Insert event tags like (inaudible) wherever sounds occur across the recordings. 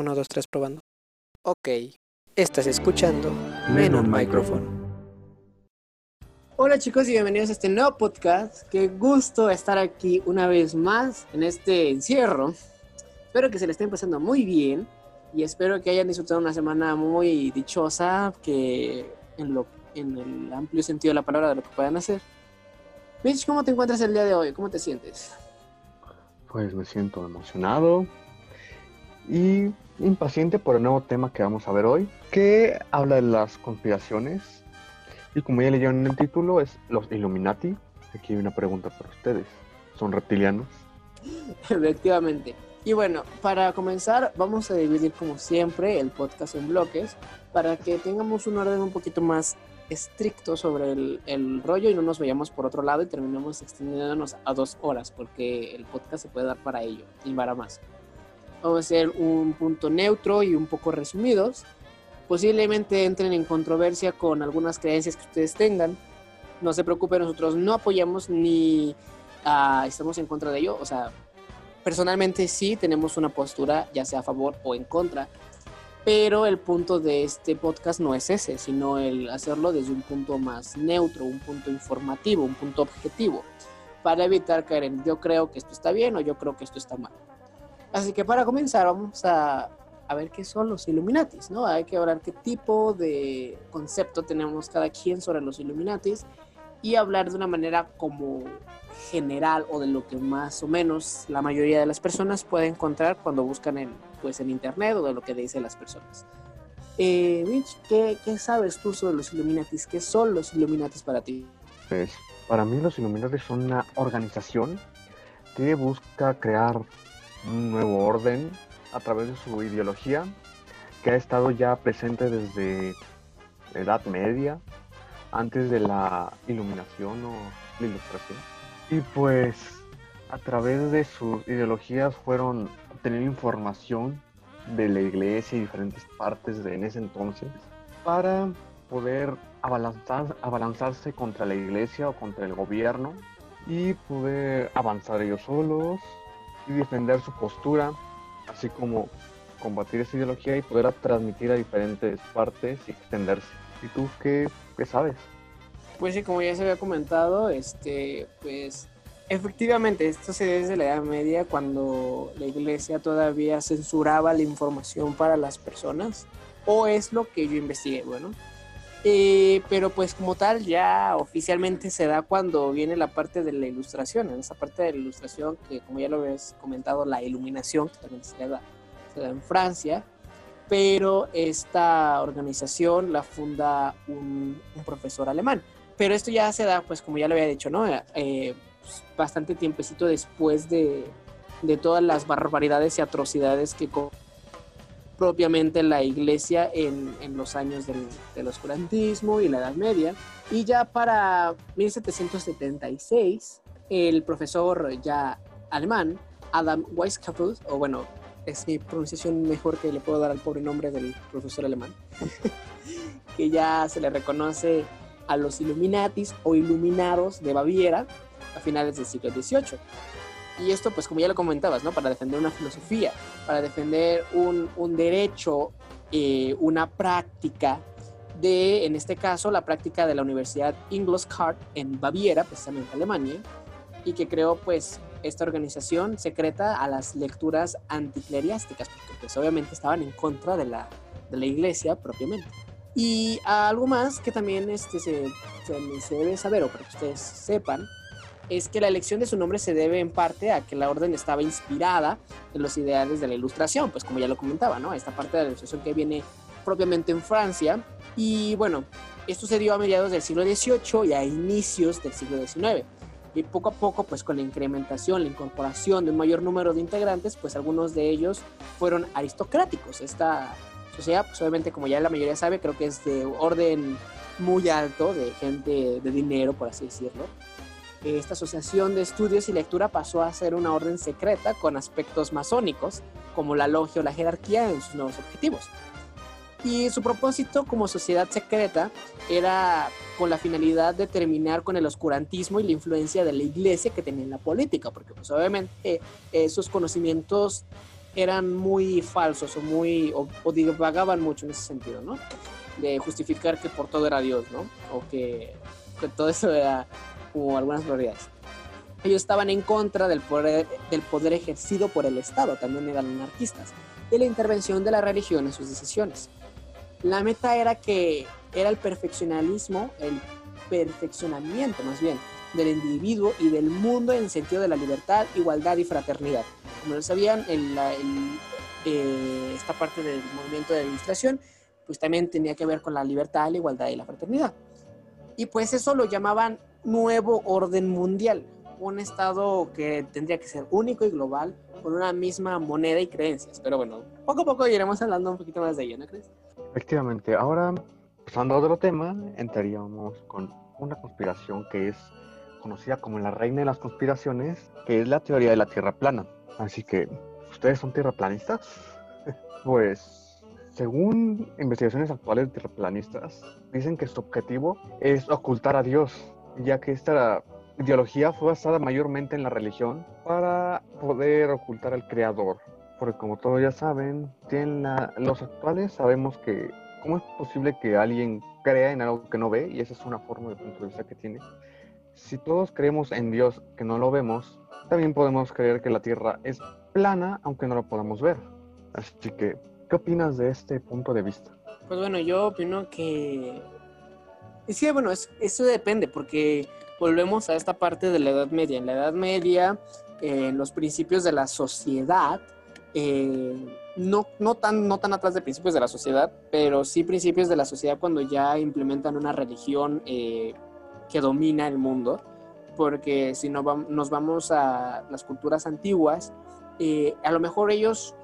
1, 2, 3 probando. Ok, estás escuchando Menon Microphone. Hola chicos y bienvenidos a este nuevo podcast. Qué gusto estar aquí una vez más en este encierro. Espero que se le estén pasando muy bien y espero que hayan disfrutado una semana muy dichosa, que en, lo, en el amplio sentido de la palabra de lo que puedan hacer. Mitch, ¿cómo te encuentras el día de hoy? ¿Cómo te sientes? Pues me siento emocionado y impaciente por el nuevo tema que vamos a ver hoy, que habla de las conspiraciones. Y como ya leyeron en el título, es los Illuminati. Aquí hay una pregunta para ustedes. ¿Son reptilianos? (laughs) Efectivamente. Y bueno, para comenzar, vamos a dividir como siempre el podcast en bloques para que tengamos un orden un poquito más estricto sobre el, el, rollo y no nos vayamos por otro lado y terminemos extendiéndonos a dos horas, porque el podcast se puede dar para ello y para más. Vamos a hacer un punto neutro y un poco resumidos. Posiblemente entren en controversia con algunas creencias que ustedes tengan. No se preocupen, nosotros no apoyamos ni uh, estamos en contra de ello. O sea, personalmente sí tenemos una postura, ya sea a favor o en contra pero el punto de este podcast no es ese, sino el hacerlo desde un punto más neutro, un punto informativo, un punto objetivo, para evitar caer en yo creo que esto está bien o yo creo que esto está mal. Así que para comenzar vamos a, a ver qué son los Illuminatis, ¿no? Hay que hablar qué tipo de concepto tenemos cada quien sobre los Illuminatis y hablar de una manera como general o de lo que más o menos la mayoría de las personas puede encontrar cuando buscan en, pues, en internet o de lo que dicen las personas. Eh, Mitch, ¿qué, ¿qué, sabes tú sobre los Illuminatis? ¿Qué son los Illuminatis para ti? Pues para mí los Illuminatis son una organización que busca crear un nuevo orden a través de su ideología que ha estado ya presente desde Edad Media, antes de la iluminación o la ilustración. Y pues a través de sus ideologías fueron obteniendo información de la iglesia y diferentes partes de en ese entonces para poder abalanzar, abalanzarse contra la iglesia o contra el gobierno y poder avanzar ellos solos y defender su postura, así como combatir esa ideología y poder transmitir a diferentes partes y extenderse. ¿Y tú qué, qué sabes? Pues sí, como ya se había comentado, este, pues efectivamente, esto se desde la Edad Media cuando la iglesia todavía censuraba la información para las personas, o es lo que yo investigué, bueno. Eh, pero pues como tal ya oficialmente se da cuando viene la parte de la ilustración, en esa parte de la ilustración que como ya lo habías comentado, la iluminación, que también se da, se da en Francia, pero esta organización la funda un, profesor alemán pero esto ya se da, pues como ya lo había dicho, ¿no? Eh, pues, bastante tiempecito después de, de, todas las barbaridades y atrocidades que propiamente la iglesia en, en los años del, del, oscurantismo y la Edad Media. Y ya para 1776, el profesor ya alemán, Adam Weishaupt, o bueno, es mi pronunciación mejor que le puedo dar al pobre nombre del profesor alemán, (laughs) que ya se le reconoce a los Illuminatis o Iluminados de Baviera a finales del siglo XVIII. Y esto, pues como ya lo comentabas, ¿no? Para defender una filosofía, para defender un, un derecho, eh, una práctica de, en este caso, la práctica de la Universidad Ingolstadt en Baviera, precisamente Alemania, y que creó, pues, esta organización secreta a las lecturas anticleriásticas, porque pues obviamente estaban en contra de la, de la iglesia propiamente. Y algo más que también este, se, se, se, debe saber, o para que ustedes sepan, es que la elección de su nombre se debe en parte a que la orden estaba inspirada en los ideales de la ilustración, pues como ya lo comentaba, ¿no? Esta parte de la ilustración que viene propiamente en Francia. Y bueno, esto se dio a mediados del siglo XVIII y a inicios del siglo XIX. Y poco a poco, pues con la incrementación, la incorporación de un mayor número de integrantes, pues algunos de ellos fueron aristocráticos. Esta sociedad, pues obviamente como ya la mayoría sabe, creo que es de orden muy alto, de gente de dinero, por así decirlo. Esta asociación de estudios y lectura pasó a ser una orden secreta con aspectos masónicos, como la logia o la jerarquía en sus nuevos objetivos. Y su propósito como sociedad secreta era con la finalidad de terminar con el oscurantismo y la influencia de la iglesia que tenía en la política, porque pues obviamente esos conocimientos eran muy falsos o muy o divagaban mucho en ese sentido, ¿no? De justificar que por todo era Dios, ¿no? O que, que todo eso era como algunas glorias. Ellos estaban en contra del poder, del poder ejercido por el Estado, también eran anarquistas, y la intervención de la religión en sus decisiones. La meta era que era el perfeccionalismo, el perfeccionamiento más bien, del individuo y del mundo en el sentido de la libertad, igualdad y fraternidad. Como lo sabían, el, eh, esta parte del movimiento de la ilustración, pues también tenía que ver con la libertad, la igualdad y la fraternidad. Y pues eso lo llamaban nuevo orden mundial, un estado que tendría que ser único y global, con una misma moneda y creencias. Pero bueno, poco a poco iremos hablando un poquito más de ello, ¿no crees? Efectivamente, ahora pasando a otro tema, entraríamos con una conspiración que es conocida como la reina de las conspiraciones, que es la teoría de la Tierra plana. Así que, ¿ustedes son tierraplanistas? (laughs) pues, según investigaciones actuales de tierraplanistas, dicen que su objetivo es ocultar a Dios, ya que esta ideología fue basada mayormente en la religión para poder ocultar al creador. Porque como todos ya saben, los actuales sabemos que cómo es posible que alguien crea en algo que no ve, y esa es una forma de punto de vista que tiene. Si todos creemos en Dios que no lo vemos, también podemos creer que la Tierra es plana aunque no lo podamos ver. Así que, ¿qué opinas de este punto de vista? Pues bueno, yo opino que... Sí, bueno, es, eso depende, porque volvemos a esta parte de la Edad Media. En la Edad Media, eh, los principios de la sociedad, eh, no, no, tan, no tan atrás de principios de la sociedad, pero sí principios de la sociedad cuando ya implementan una religión eh, que domina el mundo, porque si no nos vamos a las culturas antiguas, a lo mejor ellos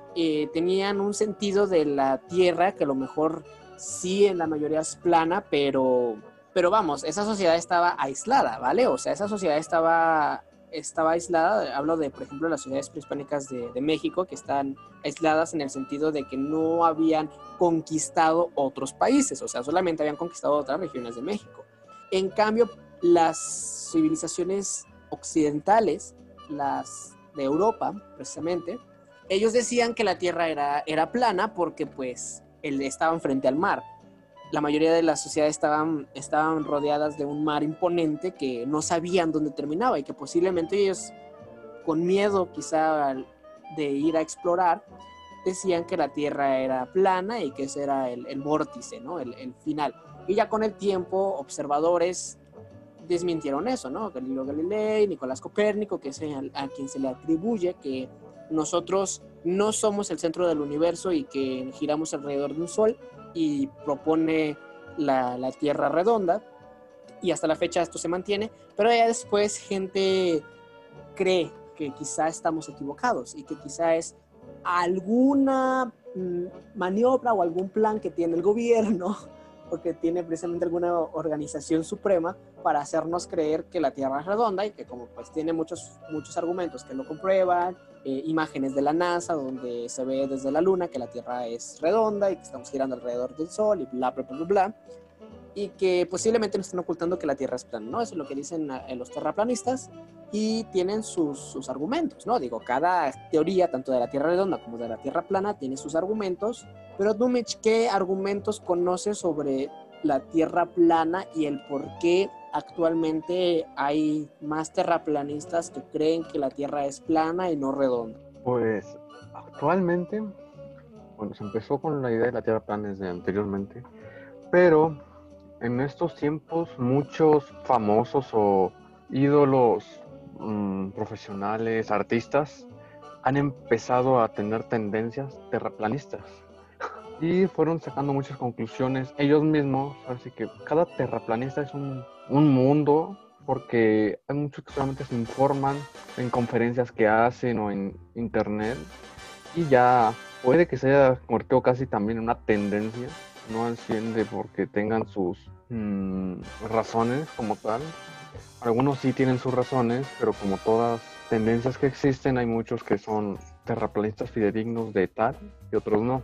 tenían un sentido de la tierra que a lo mejor sí en la mayoría es plana, pero, pero vamos, esa sociedad estaba aislada, ¿vale? O sea, esa sociedad estaba, estaba aislada, hablo de, por ejemplo, las ciudades prehispánicas de, México, que están aisladas en el sentido de que no habían conquistado otros países, o sea, solamente habían conquistado otras regiones de México. En cambio, las civilizaciones occidentales, las de Europa, precisamente, ellos decían que la Tierra era, era plana porque pues el, estaban frente al mar. La mayoría de las sociedades estaban, estaban rodeadas de un mar imponente que no sabían dónde terminaba y que posiblemente ellos, con miedo quizá de ir a explorar, decían que la Tierra era plana y que ese era el, el vórtice, ¿no? El, el final. Y ya con el tiempo, observadores desmintieron eso, ¿no? Galileo Galilei, Nicolás Copérnico, que es a, a quien se le atribuye que nosotros no somos el centro del universo y que giramos alrededor de un sol y propone la, la, Tierra redonda. Y hasta la fecha esto se mantiene, pero ya después gente cree que quizá estamos equivocados y que quizá es alguna maniobra o algún plan que tiene el gobierno (laughs) porque tiene precisamente alguna organización suprema para hacernos creer que la Tierra es redonda y que como pues tiene muchos, muchos argumentos que lo comprueban, eh, imágenes de la NASA donde se ve desde la Luna que la Tierra es redonda y que estamos girando alrededor del Sol y bla, bla, bla, bla, bla y que posiblemente nos están ocultando que la Tierra es plana, ¿no? Eso es lo que dicen eh, los terraplanistas y tienen sus, sus, argumentos, ¿no? Digo, cada teoría, tanto de la Tierra redonda como de la Tierra plana, tiene sus argumentos, pero Dumich, ¿qué argumentos conoces sobre la Tierra plana y el por qué actualmente hay más terraplanistas que creen que la Tierra es plana y no redonda? Pues actualmente, bueno, se empezó con la idea de la Tierra plana desde anteriormente, pero en estos tiempos muchos famosos o ídolos mmm, profesionales, artistas, han empezado a tener tendencias terraplanistas y fueron sacando muchas conclusiones ellos mismos, así que cada terraplanista es un, un mundo porque hay muchos que solamente se informan en conferencias que hacen o en internet y ya puede que se haya convertido casi también en una tendencia no al 100 de porque tengan sus mmm, razones como tal. Algunos sí tienen sus razones, pero como todas tendencias que existen, hay muchos que son terraplanistas fidedignos de tal y otros no.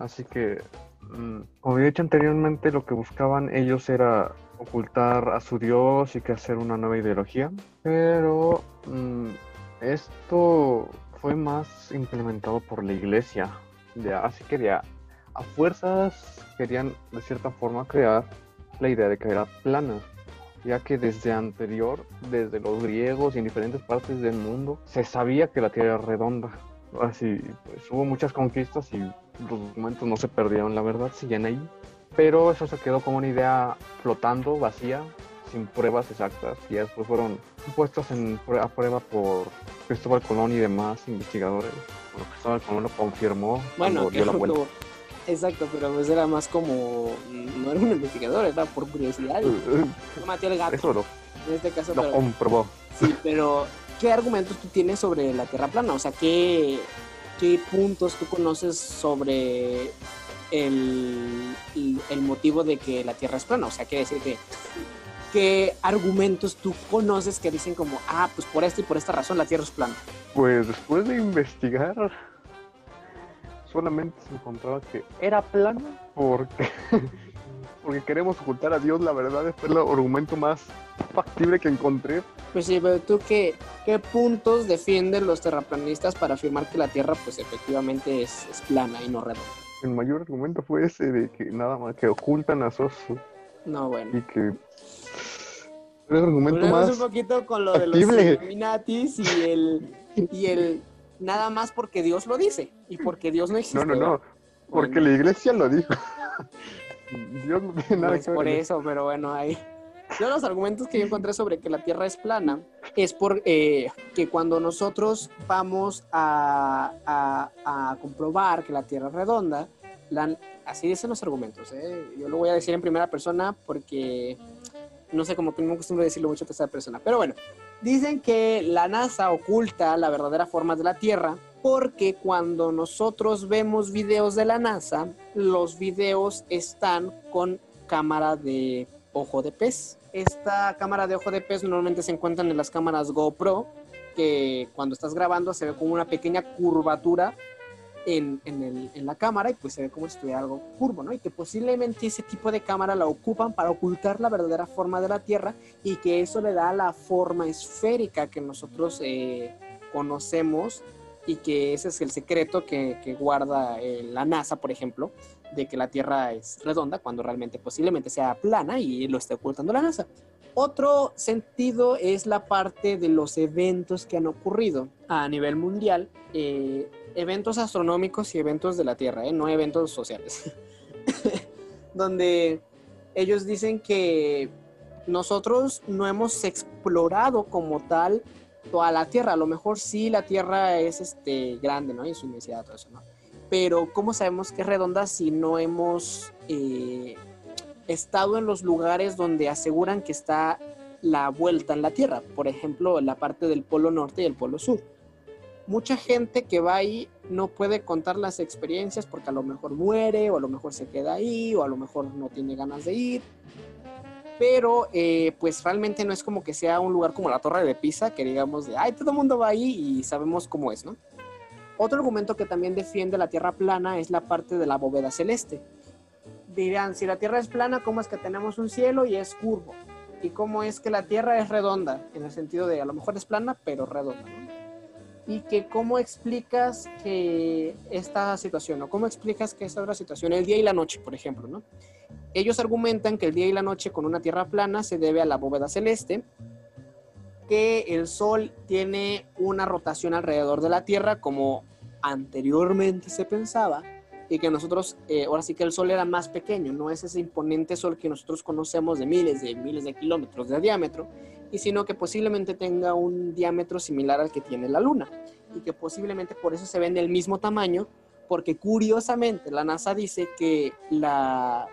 Así que, mmm, como he dicho anteriormente, lo que buscaban ellos era ocultar a su Dios y que hacer una nueva ideología. Pero mmm, esto fue más implementado por la iglesia. Así que ya a fuerzas querían de cierta forma crear la idea de que era plana, ya que desde anterior, desde los griegos y en diferentes partes del mundo, se sabía que la Tierra era redonda. Así, pues hubo muchas conquistas y los documentos no se perdieron, la verdad, siguen ahí. Pero eso se quedó como una idea flotando, vacía, sin pruebas exactas, y después fueron puestos en, a prueba por Cristóbal Colón y demás investigadores. Bueno, Cristóbal Colón lo confirmó bueno, dio la (laughs) vuelta. Exacto, pero pues era más como. No era un investigador, era por curiosidad. (laughs) Mateo el gato. Eso lo, en este caso. lo pero- comprobó. Sí, pero ¿qué argumentos tú tienes sobre la Tierra plana? O sea, ¿qué, qué puntos tú conoces sobre el, el- motivo de que la Tierra es plana? O sea, quiere decir que ¿qué argumentos tú conoces que dicen como, ah, pues por esta y por esta razón la Tierra es plana? Pues después de investigar, solamente se encontraba que era plana porque, porque queremos ocultar a Dios. La verdad, este es el argumento más factible que encontré. Pues sí, pero tú qué, qué puntos defienden los terraplanistas para afirmar que la Tierra pues efectivamente es, es plana y no redonda? El mayor argumento fue ese de que nada más que ocultan a Sos No, bueno. y que el argumento Volvemos más un poquito con lo de los. Illuminatis y el, y el nada más porque Dios lo dice y porque Dios no existe. no no no porque Bueno, la iglesia lo dijo. (laughs) Dios no tiene nada es que ver. por eso, pero bueno, ahí. Yo los argumentos que yo encontré sobre que la Tierra es plana es por eh, que cuando nosotros vamos a, a- a comprobar que la Tierra es redonda, la- así dicen los argumentos. ¿eh? Yo lo voy a decir en primera persona porque no sé, me acostumbro a decirlo mucho en tercera persona. Pero bueno, dicen que la NASA oculta la verdadera forma de la Tierra porque cuando nosotros vemos videos de la NASA, los videos están con cámara de ojo de pez. Esta cámara de ojo de pez normalmente se encuentra en las cámaras GoPro, que cuando estás grabando se ve como una pequeña curvatura en, la cámara y pues se ve como si estuviera algo curvo, ¿no? Y que posiblemente ese tipo de cámara la ocupan para ocultar la verdadera forma de la Tierra y que eso le da la forma esférica que nosotros eh, conocemos y que ese es el secreto que, que guarda eh, la NASA, por ejemplo, de que la Tierra es redonda cuando realmente posiblemente sea plana y lo esté ocultando la NASA. Otro sentido es la parte de los eventos que han ocurrido a nivel mundial, eh, eventos astronómicos y eventos de la Tierra, ¿eh? no eventos sociales, (laughs) donde ellos dicen que nosotros no hemos explorado como tal toda la Tierra. A lo mejor sí la Tierra es este, grande, ¿no? Y su inmensidad, todo eso, ¿no? Pero ¿cómo sabemos que es redonda si no hemos eh, estado en los lugares donde aseguran que está la vuelta en la Tierra? Por ejemplo, la parte del Polo Norte y el Polo Sur. Mucha gente que va ahí no puede contar las experiencias porque a lo mejor muere o a lo mejor se queda ahí o a lo mejor no tiene ganas de ir pero eh, pues realmente no es como que sea un lugar como la Torre de Pisa, que digamos de, ay, todo el mundo va ahí y sabemos cómo es, ¿no? Otro argumento que también defiende la Tierra plana es la parte de la bóveda celeste. Dirán, si la Tierra es plana, ¿cómo es que tenemos un cielo y es curvo? ¿Y cómo es que la Tierra es redonda? En el sentido de, a lo mejor es plana, pero redonda, ¿no? Y que cómo explicas que esta situación, o cómo explicas que esta otra situación, el día y la noche, por ejemplo, ¿no? Ellos argumentan que el día y la noche con una Tierra plana se debe a la bóveda celeste, que el Sol tiene una rotación alrededor de la Tierra como anteriormente se pensaba, y que nosotros, eh, ahora sí que el Sol era más pequeño, no es ese imponente Sol que nosotros conocemos de miles de miles de kilómetros de diámetro, y sino que posiblemente tenga un diámetro similar al que tiene la Luna, y que posiblemente por eso se ven del mismo tamaño, porque curiosamente la NASA dice que la,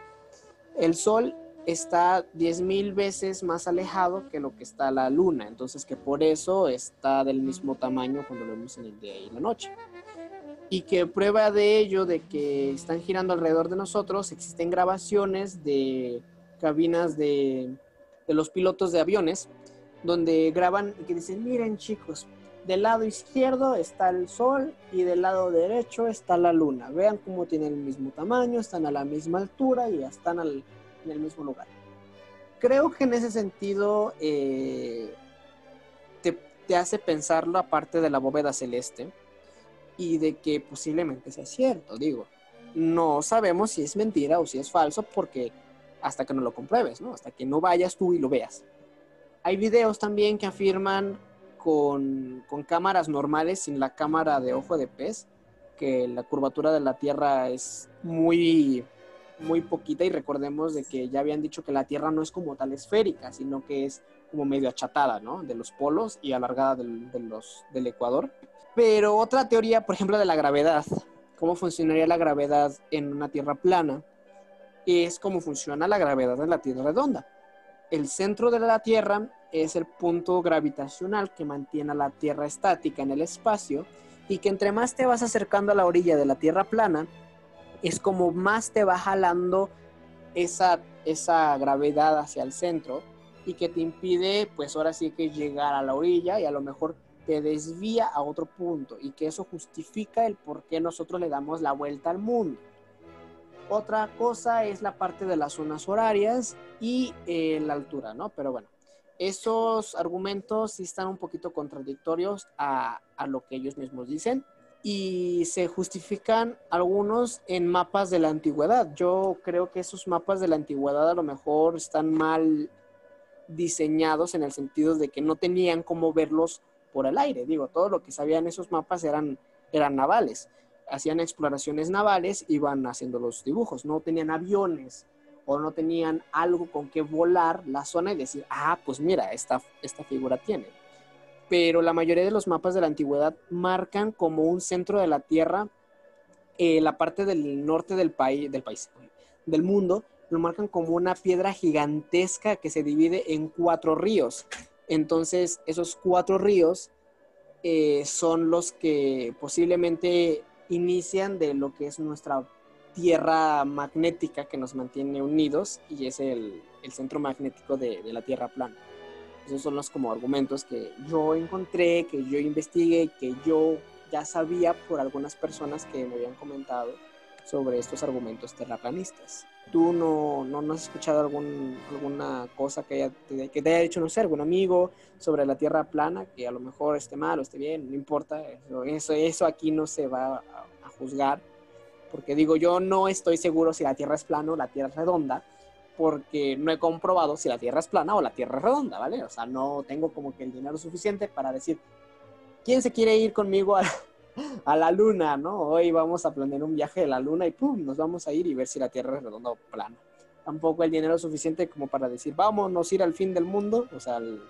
el Sol está 10.000 veces más alejado que lo que está la Luna, entonces que por eso está del mismo tamaño cuando lo vemos en el día y la noche. Y que prueba de ello, de que están girando alrededor de nosotros, existen grabaciones de cabinas de, de los pilotos de aviones, donde graban y que dicen, miren chicos, del lado izquierdo está el sol y del lado derecho está la luna. Vean cómo tienen el mismo tamaño, están a la misma altura y están en el mismo lugar. Creo que en ese sentido eh, te, hace pensarlo aparte de la bóveda celeste, y de que posiblemente sea cierto, digo. No sabemos si es mentira o si es falso porque hasta que no lo compruebes, ¿no? Hasta que no vayas tú y lo veas. Hay videos también que afirman con, cámaras normales, sin la cámara de ojo de pez, que la curvatura de la Tierra es muy, muy poquita y recordemos de que ya habían dicho que la Tierra no es como tal esférica, sino que es como medio achatada, ¿no? De los polos y alargada de los, del Ecuador. Pero otra teoría, por ejemplo, de la gravedad, cómo funcionaría la gravedad en una Tierra plana, es cómo funciona la gravedad en la Tierra redonda. El centro de la Tierra es el punto gravitacional que mantiene a la Tierra estática en el espacio y que entre más te vas acercando a la orilla de la Tierra plana, es como más te va jalando esa, esa gravedad hacia el centro y que te impide, pues ahora sí que llegar a la orilla y a lo mejor te desvía a otro punto y que eso justifica el por qué nosotros le damos la vuelta al mundo. Otra cosa es la parte de las zonas horarias y eh, la altura, ¿no? Pero bueno, esos argumentos sí están un poquito contradictorios a, a lo que ellos mismos dicen y se justifican algunos en mapas de la antigüedad. Yo creo que esos mapas de la antigüedad a lo mejor están mal diseñados en el sentido de que no tenían cómo verlos por el aire. Digo, todo lo que sabían esos mapas eran, eran navales. Hacían exploraciones navales, iban haciendo los dibujos, no tenían aviones o no tenían algo con que volar la zona y decir, ah, pues mira, esta, esta figura tiene. Pero la mayoría de los mapas de la antigüedad marcan como un centro de la Tierra eh, la parte del norte del país, del país, del mundo, lo marcan como una piedra gigantesca que se divide en cuatro ríos. Entonces, esos cuatro ríos eh, son los que posiblemente inician de lo que es nuestra tierra magnética que nos mantiene unidos y es el, centro magnético de, la Tierra plana. Esos son los como argumentos que yo encontré, que yo investigué, que yo ya sabía por algunas personas que me habían comentado sobre estos argumentos terraplanistas. ¿Tú no, no, has escuchado algún, alguna cosa que, haya, que te haya dicho, no sé, algún amigo sobre la Tierra plana, que a lo mejor esté mal o esté bien, no importa, eso, eso aquí no se va a juzgar porque digo, yo no estoy seguro si la Tierra es plana o la Tierra es redonda, porque no he comprobado si la Tierra es plana o la Tierra es redonda, ¿vale? O sea, no tengo como que el dinero suficiente para decir, ¿quién se quiere ir conmigo a, la Luna, ¿no? Hoy vamos a planear un viaje de la Luna y ¡pum! Nos vamos a ir y ver si la Tierra es redonda o plana. Tampoco el dinero suficiente como para decir, vámonos a ir al fin del mundo, o sea, al,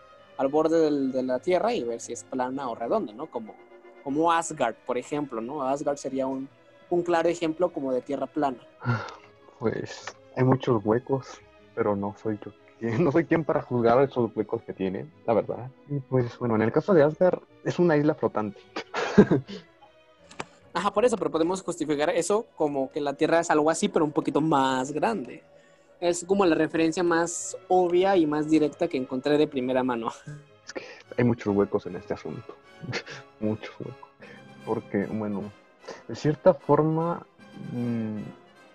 borde de la Tierra y ver si es plana o redonda, ¿no? Como, como Asgard, por ejemplo, ¿no? Asgard sería un, un claro ejemplo como de tierra plana. (sighs) Pues hay muchos huecos, pero no soy yo (laughs) no soy quien para juzgar esos huecos que tiene, la verdad. Y pues bueno, en el caso de Asgard es una isla flotante. (laughs) Ajá, por eso, pero podemos justificar eso como que la Tierra es algo así, pero un poquito más grande. Es como la referencia más obvia y más directa que encontré de primera mano. Es que hay muchos huecos en este asunto. (laughs) muchos huecos. Porque, bueno, de cierta forma, mm,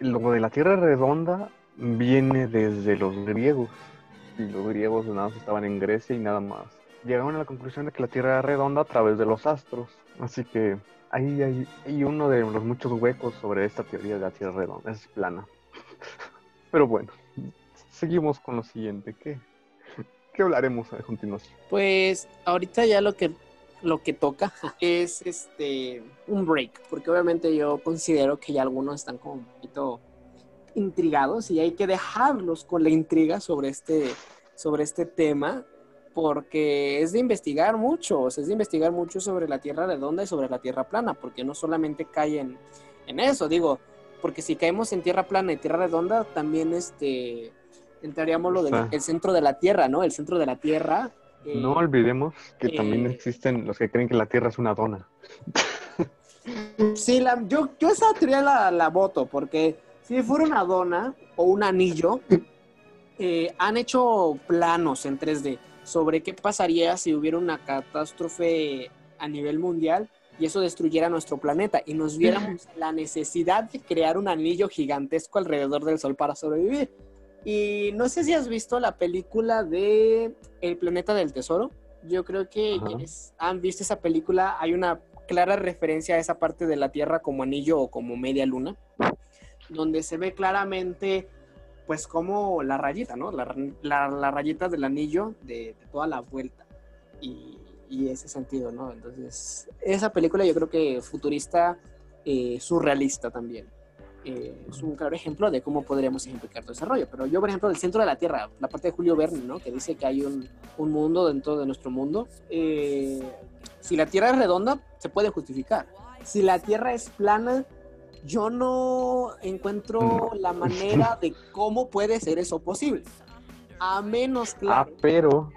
lo de la Tierra redonda viene desde los griegos. Y los griegos nada más estaban en Grecia y nada más. Llegaron a la conclusión de que la Tierra era redonda a través de los astros. Así que ahí hay, uno de los muchos huecos sobre esta teoría de la Tierra redonda. Es plana. (laughs) Pero bueno, seguimos con lo siguiente. ¿Qué, qué hablaremos a continuación? Pues ahorita ya lo que lo que toca es este un break, porque obviamente yo considero que ya algunos están como un poquito intrigados y hay que dejarlos con la intriga sobre este, sobre este tema, porque es de investigar mucho, es de investigar mucho sobre la Tierra redonda y sobre la Tierra plana, porque no solamente caen en eso, digo, porque si caemos en Tierra plana y Tierra redonda, también este entraríamos lo del centro de la Tierra, ¿no? El centro de la Tierra no olvidemos que también eh, existen los que creen que la Tierra es una dona. Sí, la, yo, yo esa teoría la, voto, porque si fuera una dona o un anillo, eh, han hecho planos en 3D sobre qué pasaría si hubiera una catástrofe a nivel mundial y eso destruyera nuestro planeta y nos viéramos la necesidad de crear un anillo gigantesco alrededor del Sol para sobrevivir. Y no sé si has visto la película de El planeta del tesoro. Yo creo que quienes han visto esa película, hay una clara referencia a esa parte de la Tierra como anillo o como media luna, donde se ve claramente, pues, como la rayita, ¿no? La, la- la rayita del anillo de, toda la vuelta. Y, ese sentido, ¿no? Entonces, esa película yo creo que futurista, eh, surrealista también. eh, es un claro ejemplo de cómo podríamos ejemplificar todo ese rollo. Pero yo, por ejemplo, del centro de la Tierra, la parte de Julio Verne, ¿no? Que dice que hay un, un mundo dentro de nuestro mundo. eh, si la Tierra es redonda, se puede justificar. Si la Tierra es plana, yo no encuentro la manera de cómo puede ser eso posible. A menos, Ah, claro, pero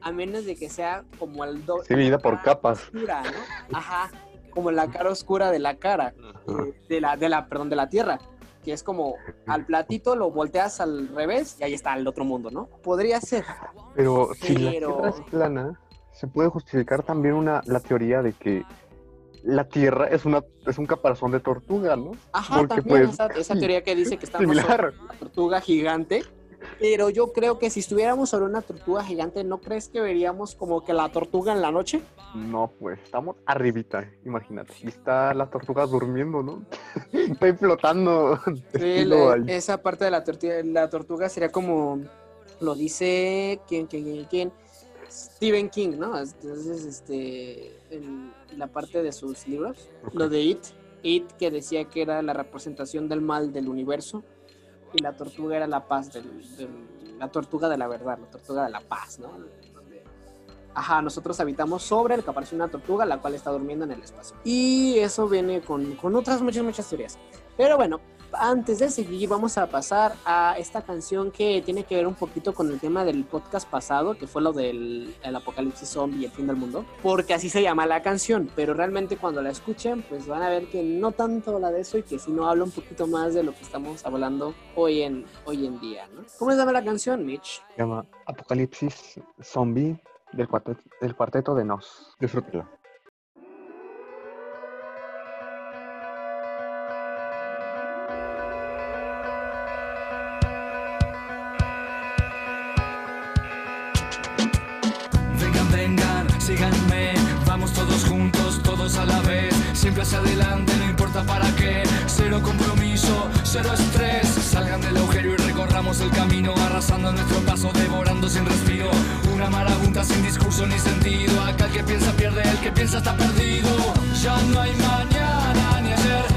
a menos de que sea como el do- se divide por capas. oscura, ¿no? Ajá, como la cara oscura de la cara, eh, de la, de la, perdón, de la Tierra, que es como al platito lo volteas al revés y ahí está el otro mundo, ¿no? Podría ser. Pero si la Pero- Tierra es plana, se puede justificar también una, la teoría de que la Tierra es, una, es un caparazón de tortuga, ¿no? Ajá, Porque, también pues, esa, esa teoría que dice que estamos similar. sobre una tortuga gigante. Pero yo creo que si estuviéramos sobre una tortuga gigante, ¿no crees que veríamos como que la tortuga en la noche? No, pues estamos arribita, imagínate. Y está la tortuga durmiendo, ¿no? (laughs) Estoy flotando. Sí, (laughs) la- esa parte de la tortuga, la tortuga sería como lo dice quién, quién, quién, quién? Stephen King, ¿no? Entonces, este, la parte de sus libros, lo de It, It que decía que era la representación del mal del universo y la tortuga era la paz del, del- la tortuga de la verdad, la tortuga de la paz, ¿no? Ajá, nosotros habitamos sobre el caparazón de una tortuga, la cual está durmiendo en el espacio. Y eso viene con, con otras muchas, muchas teorías. Pero bueno, antes de seguir, vamos a pasar a esta canción que tiene que ver un poquito con el tema del podcast pasado, que fue lo del el apocalipsis zombie y el fin del mundo, porque así se llama la canción, pero realmente cuando la escuchen, pues van a ver que no tanto habla de eso y que si no habla un poquito más de lo que estamos hablando hoy en, hoy en día, ¿no? ¿Cómo se llama la canción, Mitch? Se llama Apocalipsis Zombie del cuarteto, del cuarteto de Nos. Disfrútela. Siempre hacia adelante, no importa para qué, cero compromiso, cero estrés, salgan del agujero y recorramos el camino, arrasando nuestro paso, devorando sin respiro, una marabunta sin discurso ni sentido, acá el que piensa pierde, el que piensa está perdido, ya no hay mañana ni ayer,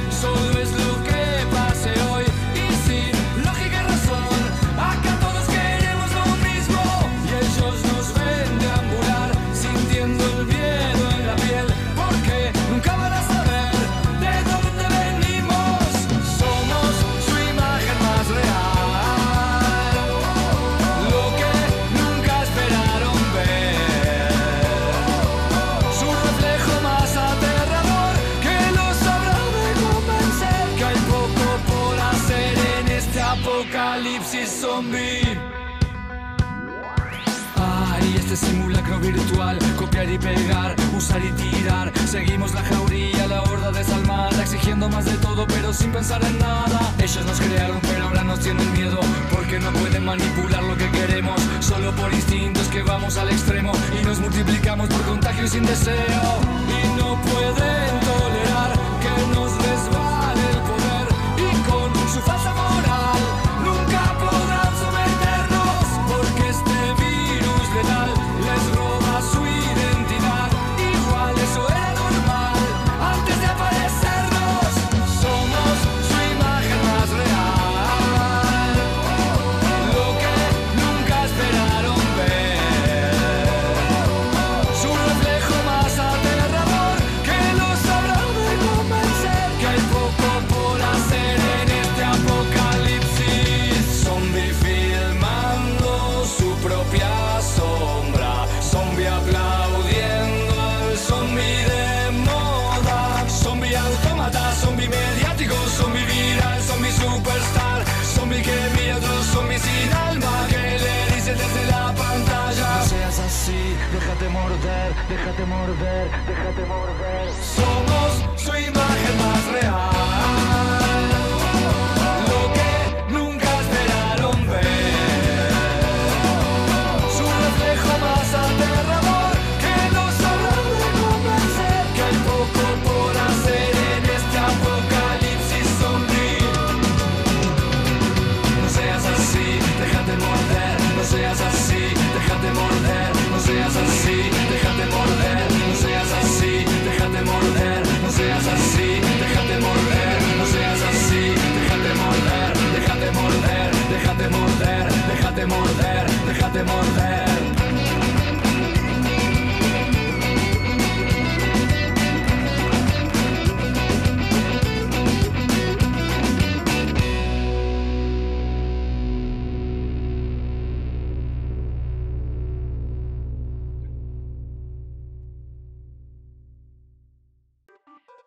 déjate morder, déjate morder.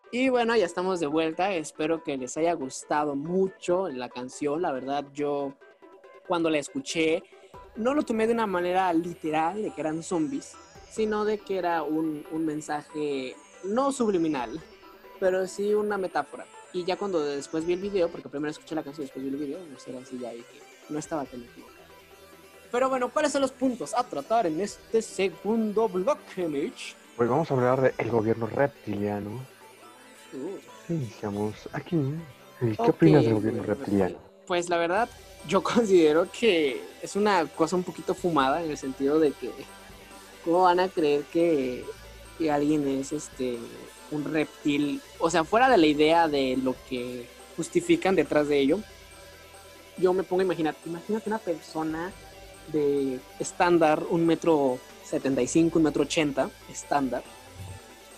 Y bueno, ya estamos de vuelta. Espero que les haya gustado mucho la canción. La verdad, yo cuando la escuché, no lo tomé de una manera literal, de que eran zombies, sino de que era un, un mensaje no subliminal, pero sí una metáfora. Y ya cuando después vi el video, porque primero escuché la canción y después vi el video, no sé, así ya que no estaba tan equivocado. Pero bueno, ¿cuáles son los puntos a tratar en este segundo bloque, Mitch? Pues vamos a hablar del gobierno reptiliano. Uh. Iniciamos aquí. ¿Qué Ok, opinas del gobierno reptiliano? Pues la verdad, yo (laughs) considero que es una cosa un poquito fumada en el sentido de que cómo van a creer que, que alguien es este un reptil, o sea, fuera de la idea de lo que justifican detrás de ello. Yo me pongo a imaginar, imagínate una persona de estándar, un metro setenta y cinco, un metro ochenta, estándar,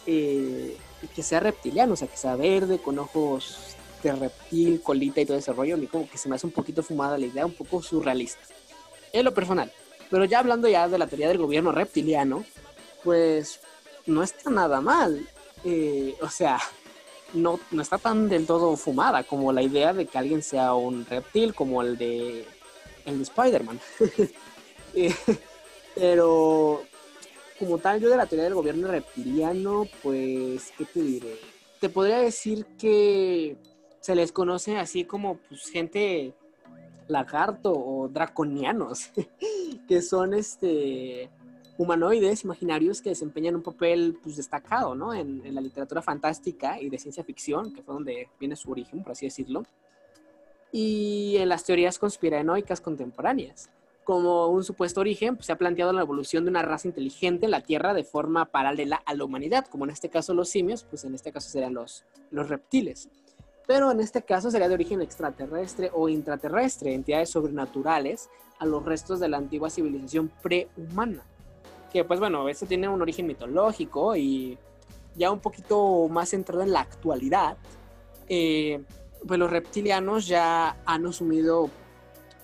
eh, que sea reptiliano, o sea, que sea verde, con ojos de reptil, colita y todo ese rollo, a mí como que se me hace un poquito fumada la idea, un poco surrealista. En lo personal. Pero ya hablando ya de la teoría del gobierno reptiliano, pues no está nada mal. Eh, o sea, no, no está tan del todo fumada como la idea de que alguien sea un reptil, como el de, el de Spider-Man. (laughs) Eh, pero como tal, yo de la teoría del gobierno reptiliano, pues, ¿qué te diré? Te podría decir que se les conoce así como pues, gente lagarto o draconianos, (laughs) que son este humanoides imaginarios que desempeñan un papel pues, destacado ¿no? en, en la literatura fantástica y de ciencia ficción, que fue donde viene su origen, por así decirlo, y en las teorías conspiranoicas contemporáneas. Como un supuesto origen, pues, se ha planteado la evolución de una raza inteligente en la Tierra de forma paralela a la humanidad, como en este caso los simios, pues en este caso serían los, los reptiles. Pero en este caso sería de origen extraterrestre o intraterrestre, entidades sobrenaturales a los restos de la antigua civilización prehumana. Que pues bueno, esto tiene un origen mitológico y ya un poquito más centrado en la actualidad. eh, pues los reptilianos ya han asumido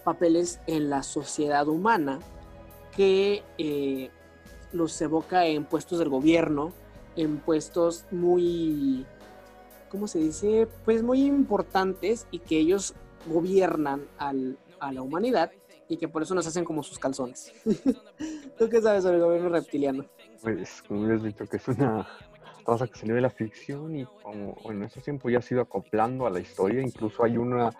papeles en la sociedad humana que eh, los evoca en puestos del gobierno, en puestos muy, ¿cómo se dice? Pues muy importantes y que ellos gobiernan al- a la humanidad y que por eso nos hacen como sus calzones. (laughs) ¿Tú qué sabes sobre el gobierno reptiliano? Pues, como les he dicho, que es una raza que salió de la ficción y como en estos tiempos ya ha ido acoplando a la historia. Incluso hay una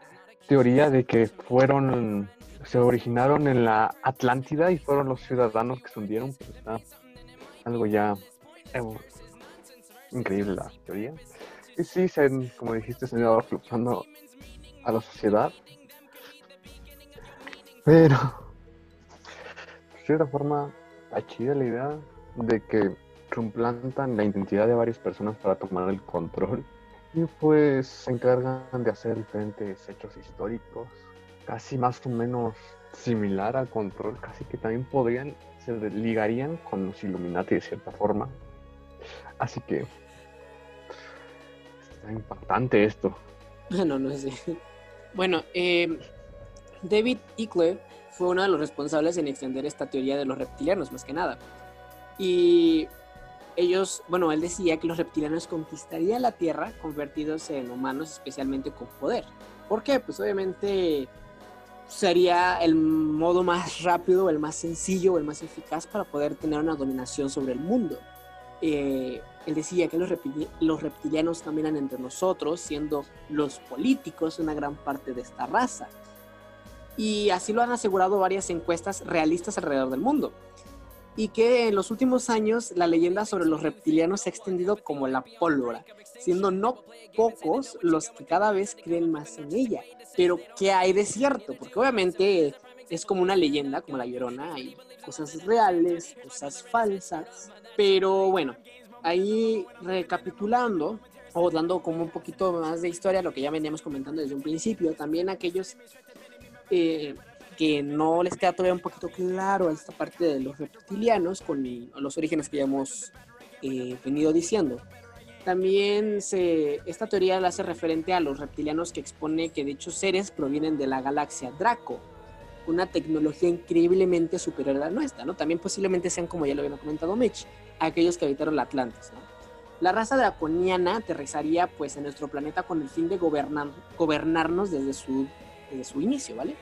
teoría de que fueron, se originaron en la Atlántida y fueron los ciudadanos que se hundieron. Pero está algo ya eh, increíble la teoría. Y sí, se han, como dijiste, se han ido a la sociedad. Pero, de cierta forma, chida la idea de que suplantan la identidad de varias personas para tomar el control y pues se encargan de hacer diferentes hechos históricos, casi más o menos similar al control, casi que también podrían, se ligarían con los Illuminati de cierta forma. Así que está impactante esto. (laughs) No, no sé. Bueno, eh, David Ickle fue uno de los responsables en extender esta teoría de los reptilianos, más que nada. Y ellos, bueno, él decía que los reptilianos conquistarían la Tierra convertidos en humanos, especialmente con poder. ¿Por qué? Pues obviamente sería el modo más rápido, el más sencillo, el más eficaz para poder tener una dominación sobre el mundo. Eh, él decía que los, reptili- los reptilianos caminan entre nosotros, siendo los políticos una gran parte de esta raza. Y así lo han asegurado varias encuestas realistas alrededor del mundo. Y que en los últimos años la leyenda sobre los reptilianos se ha extendido como la pólvora, siendo no pocos los que cada vez creen más en ella. Pero ¿qué hay de cierto? Porque obviamente es como una leyenda, como la llorona, hay cosas reales, cosas falsas. Pero bueno, ahí recapitulando o dando como un poquito más de historia, lo que ya veníamos comentando desde un principio, también aquellos eh, que no les queda todavía un poquito claro esta parte de los reptilianos con los orígenes que ya hemos eh, venido diciendo. También se, esta teoría la hace referente a los reptilianos que expone que dichos seres provienen de la galaxia Draco, una tecnología increíblemente superior a la nuestra, ¿no? También posiblemente sean, como ya lo había comentado Mitch, aquellos que habitaron la Atlantis, ¿no? La raza draconiana aterrizaría pues en nuestro planeta con el fin de gobernar, gobernarnos desde su, desde su inicio, ¿vale?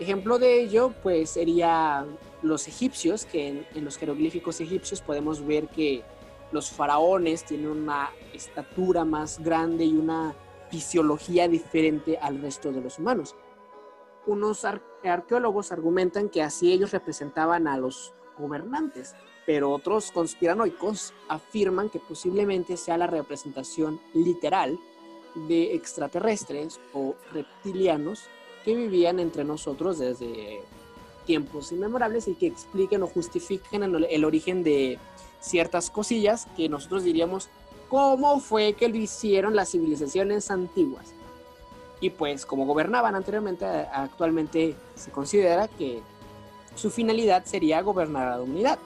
Ejemplo de ello pues sería los egipcios, que en, en los jeroglíficos egipcios podemos ver que los faraones tienen una estatura más grande y una fisiología diferente al resto de los humanos. Unos arqueólogos argumentan que así ellos representaban a los gobernantes, pero otros conspiranoicos afirman que posiblemente sea la representación literal de extraterrestres o reptilianos que vivían entre nosotros desde tiempos inmemorables y que expliquen o justifiquen el origen de ciertas cosillas que nosotros diríamos cómo fue que lo hicieron las civilizaciones antiguas. Y pues como gobernaban anteriormente, actualmente se considera que su finalidad sería gobernar a la humanidad,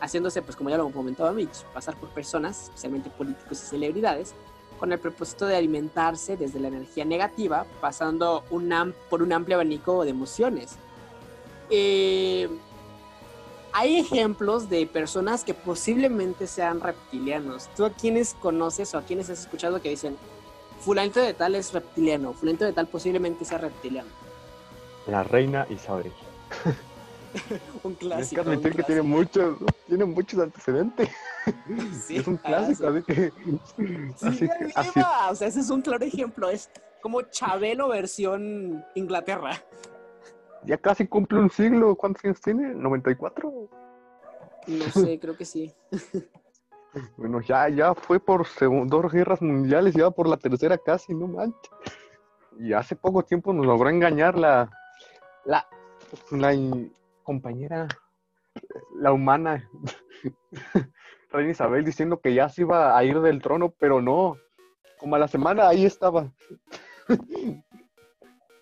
haciéndose, pues como ya lo comentaba Mitch, pasar por personas, especialmente políticos y celebridades, con el propósito de alimentarse desde la energía negativa, pasando un por un amplio abanico de emociones. Eh, hay ejemplos de personas que posiblemente sean reptilianos. ¿Tú a quiénes conoces o a quiénes has escuchado que dicen, fulanito de tal es reptiliano, fulanito de tal posiblemente sea reptiliano? La reina Isabel. (laughs) un clásico. Que admitir que tiene muchos, tiene muchos antecedentes. (laughs) es un clásico, así que. así, que así. O sea, ese es un claro ejemplo. Es como Chabelo versión Inglaterra ya casi cumple un siglo. ¿Cuántos años tiene? ¿94? No (laughs) sé, creo que sí. bueno, ya, ya fue por dos guerras mundiales, ya por la tercera casi, no manches. Y hace poco tiempo nos logró engañar la, la, la compañera, la humana, (laughs) Reina Isabel, diciendo que ya se iba a ir del trono, pero no. Como a la semana ahí estaba. (laughs)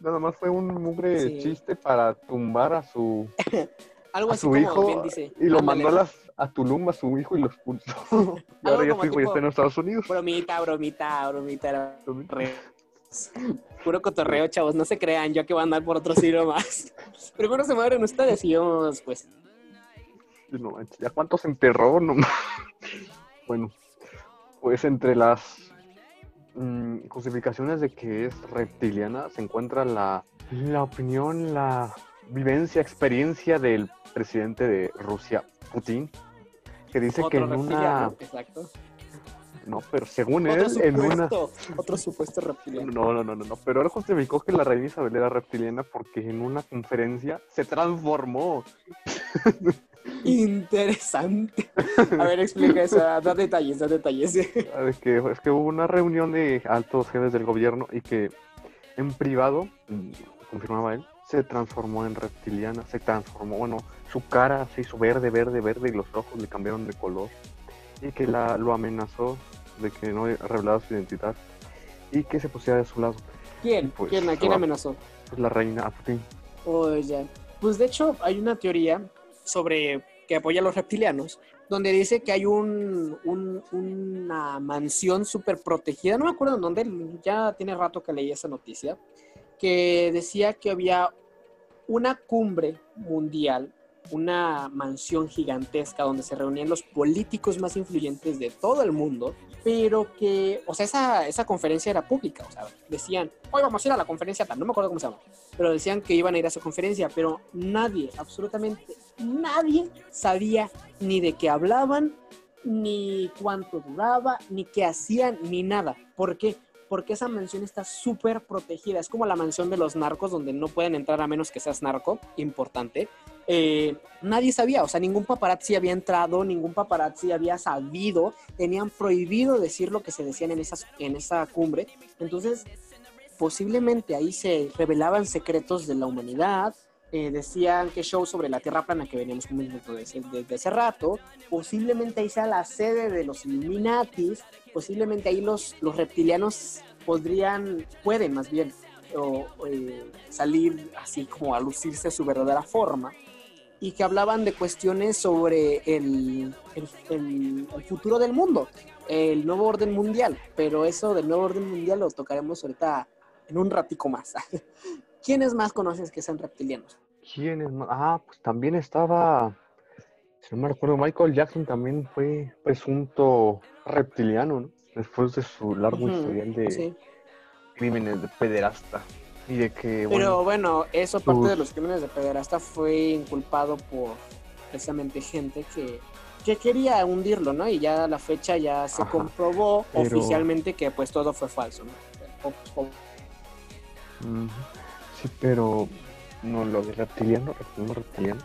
Nada más fue un mugre chiste para tumbar a su, (laughs) Algo a su hijo y lo mandó a, las, a Tulum a su hijo y lo expulsó. y ahora ya su hijo está en Estados Unidos. Bromita, bromita, bromita. Puro cotorreo, chavos, no se crean, yo que voy a andar por otro siglo más. (laughs) Primero se mueren ustedes y yo pues. No, ya cuántos enterró, no. (laughs) bueno, pues entre las Mm, justificaciones de que es reptiliana se encuentra la, la opinión, la vivencia, experiencia del presidente de Rusia, Putin, que dice que en una... Exacto. No, pero según él, en una... Otro supuesto reptiliano. No, no, no, no, no, pero él justificó que la reina Isabel era reptiliana porque en una conferencia se transformó. (laughs) Interesante. A ver, explica eso, da detalles, da detalles. (laughs) Es que, es que hubo una reunión de altos jefes del gobierno y que en privado, mm, confirmaba él, se transformó en reptiliana, se transformó, bueno, su cara se hizo verde, verde, verde y los ojos le cambiaron de color y que la, lo amenazó de que no revelaba su identidad y que se pusiera de su lado. ¿Quién? Pues, ¿Quién, ¿A quién amenazó? Pues la reina, a Putin. Oh, ya. Pues de hecho hay una teoría sobre que apoya a los reptilianos, donde dice que hay un, una mansión súper protegida, no me acuerdo en dónde, ya tiene rato que leí esa noticia, que decía que había una cumbre mundial una mansión gigantesca donde se reunían los políticos más influyentes de todo el mundo, pero que, o sea, esa, esa conferencia era pública, o sea, decían, hoy vamos a ir a la conferencia tal, no me acuerdo cómo se llama, pero decían que iban a ir a esa conferencia, pero nadie, absolutamente nadie sabía ni de qué hablaban, ni cuánto duraba, ni qué hacían, ni nada. ¿Por qué? Porque esa mansión está súper protegida. Es como la mansión de los narcos, donde no pueden entrar a menos que seas narco, importante. Eh, nadie sabía, o sea, ningún paparazzi había entrado, ningún paparazzi había sabido, tenían prohibido decir lo que se decían en, en esa cumbre. Entonces, posiblemente ahí se revelaban secretos de la humanidad, eh, decían que show sobre la Tierra plana que veníamos comentando desde, desde hace rato, posiblemente ahí sea la sede de los Illuminatis, posiblemente ahí los, los reptilianos podrían, pueden más bien, o, eh, salir así como a lucirse su verdadera forma y que hablaban de cuestiones sobre el, el, el, el futuro del mundo, el nuevo orden mundial, pero eso del nuevo orden mundial lo tocaremos ahorita en un ratico más. (laughs) ¿Quiénes más conoces que sean reptilianos? ¿Quiénes más? Ah, pues también estaba, si no me recuerdo, Michael Jackson también fue presunto reptiliano, ¿no? Después de su largo historial de sí. crímenes de pederasta. Y de que, Pero bueno, eso parte de sus- los crímenes de pederasta fue inculpado por precisamente gente que, que quería hundirlo, ¿no? Y ya a la fecha ya se Ajá, comprobó pero- oficialmente que pues todo fue falso, ¿no? O- o- ujú, sí, pero no, lo de reptiliano, reptiliano, reptiliano.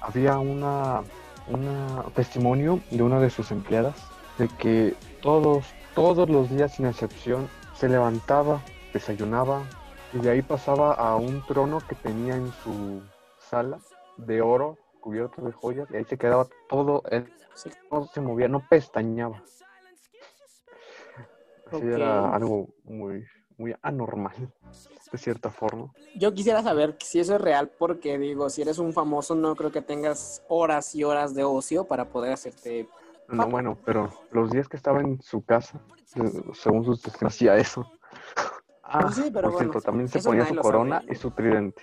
Había una, una testimonio de una de sus empleadas de que todos, todos los días sin excepción se levantaba, desayunaba y de ahí pasaba a un trono que tenía en su sala de oro cubierto de joyas y ahí se quedaba todo, él no se movía, no pestañaba. Así era algo muy, muy anormal, de cierta forma. Yo quisiera saber si eso es real porque digo, si eres un famoso no creo que tengas horas y horas de ocio para poder hacerte... No, bueno, pero los días que estaba en su casa, eh, según sus testigos, hacía eso. Ah, Pues sí, pero por cierto, bueno, también se ponía su corona sabe. y su tridente.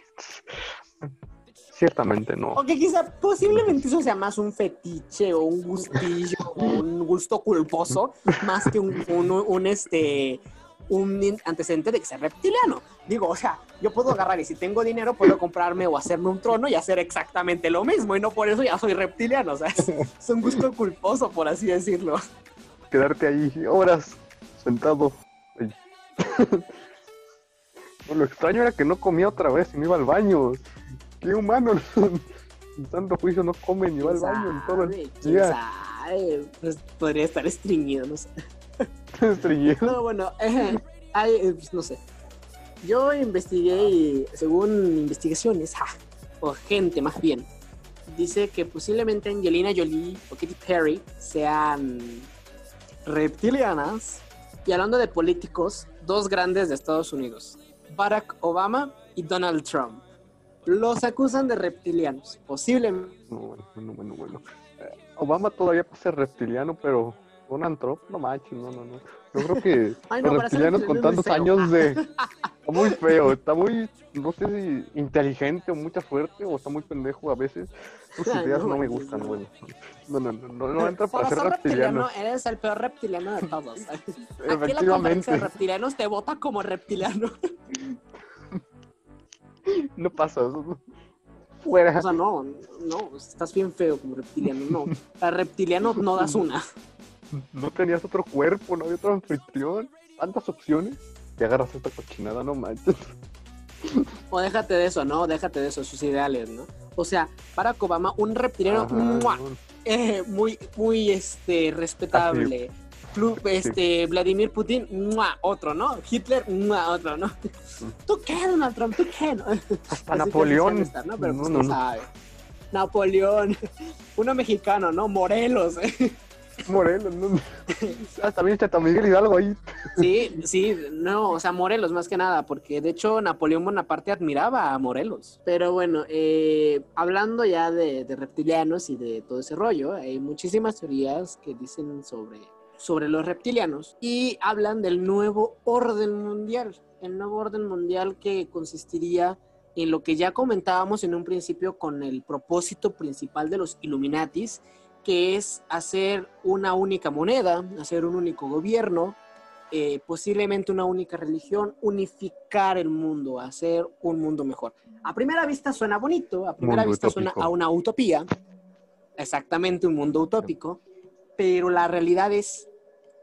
Ciertamente no. O que quizá posiblemente eso sea más un fetiche o un gustillo o un gusto culposo más que un, un, un, este un antecedente de que sea reptiliano. Digo, o sea, yo puedo agarrar y si tengo dinero puedo comprarme o hacerme un trono y hacer exactamente lo mismo y no por eso ya soy reptiliano, o sea, es, es un gusto culposo por así decirlo. Quedarte ahí horas sentado. lo extraño era que no comía otra vez y me iba al baño. Qué humano. En santo juicio no come ni va al baño en todo el. Pues podría estar estreñido, no sé. No, bueno, eh, hay, eh, pues, no sé. Yo investigué y según investigaciones, ja, o gente más bien, dice que posiblemente Angelina Jolie o Katy Perry sean reptilianas. Y hablando de políticos, dos grandes de Estados Unidos, Barack Obama y Donald Trump. Los acusan de reptilianos, posiblemente. No, bueno, bueno, bueno, bueno. Eh, Obama todavía puede ser reptiliano, pero Donald Trump, no manches, no, no, no. Yo creo que (laughs) Ay, no, los reptilianos con tantos años de... (laughs) Está muy feo, está muy, no sé si inteligente o mucha suerte, o está muy pendejo a veces. Sus ideas no no me gustan, no. bueno. No, no, no, no, no entra para ser reptiliano. reptiliano, eres el peor reptiliano de todos. (laughs) Aquí la conferencia de reptilianos te vota como reptiliano. no pasa eso. Fuera. O sea, no, no, estás bien feo como reptiliano, no. Para reptiliano no das una. No tenías otro cuerpo, no había otro anfitrión. Tantas opciones. Y agarras esta cochinada, no manches. O déjate de eso, ¿no? Déjate de eso, sus ideales, ¿no? O sea, Barack Obama, un reptiliano ¡mua! eh, muy, muy este, respetable. Club, este, Vladimir Putin, ¡mua! otro, ¿no? Hitler, ¡mua! otro, ¿no? ¿Tú qué, Donald Trump? ¿Tú qué? ¿no? Hasta (laughs) Así Napoleón. estar, ¿no? Pero pues, No, no. Napoleón, (laughs) uno mexicano, ¿no? Morelos. ¿eh? Morelos, no. (laughs) Ah, también está Miguel Hidalgo ahí. Sí, sí, no, o sea, Morelos más que nada, porque de hecho Napoleón Bonaparte admiraba a Morelos. Pero bueno, eh, hablando ya de, de reptilianos y de todo ese rollo, hay muchísimas teorías que dicen sobre, sobre los reptilianos y hablan del nuevo orden mundial, el nuevo orden mundial que consistiría en lo que ya comentábamos en un principio con el propósito principal de los Illuminatis, que es hacer una única moneda, hacer un único gobierno, eh, posiblemente una única religión, unificar el mundo, hacer un mundo mejor. A primera vista suena bonito, a primera Mundo vista suena utópico. a una utopía, exactamente un mundo utópico, pero la realidad es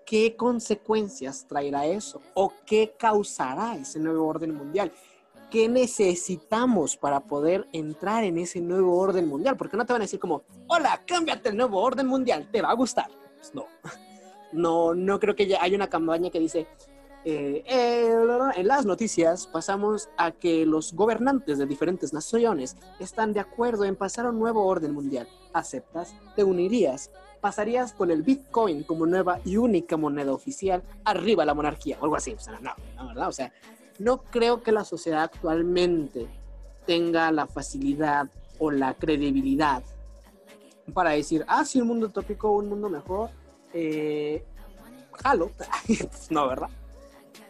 qué consecuencias traerá eso o qué causará ese nuevo orden mundial. ¿Qué necesitamos para poder entrar en ese nuevo orden mundial? Porque no te van a decir como, hola, cámbiate el nuevo orden mundial, te va a gustar. Pues no, (laughs) no, no creo que ya hay una campaña que dice, eh, eh, en las noticias pasamos a que los gobernantes de diferentes naciones están de acuerdo en pasar a un nuevo orden mundial. ¿Aceptas? ¿Te unirías? ¿Pasarías con el Bitcoin como nueva y única moneda oficial? Arriba la monarquía, o algo así. O sea, no, no, ¿verdad? O sea, no creo que la sociedad actualmente tenga la facilidad o la credibilidad para decir, ah, sí, un mundo utópico, un mundo mejor, eh, jalo. (laughs) no, ¿verdad?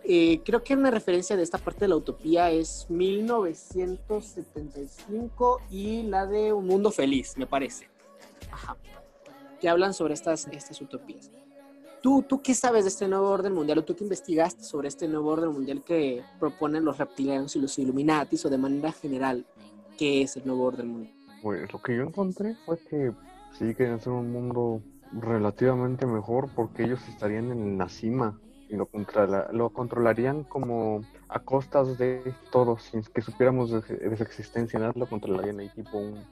Eh, creo que una referencia de esta parte de la utopía es 1975 y la de Un Mundo Feliz, me parece. Ajá. Que hablan sobre estas, estas utopías. ¿Tú, ¿Tú qué sabes de este nuevo orden mundial o tú qué investigaste sobre este nuevo orden mundial que proponen los reptilianos y los Illuminatis o de manera general? ¿Qué es el nuevo orden mundial? Pues lo que yo encontré fue que sí quieren hacer un mundo relativamente mejor porque ellos estarían en la cima y lo, lo controlarían como a costas de todos, sin que supiéramos de, su existencia, nada lo controlarían ahí, tipo un,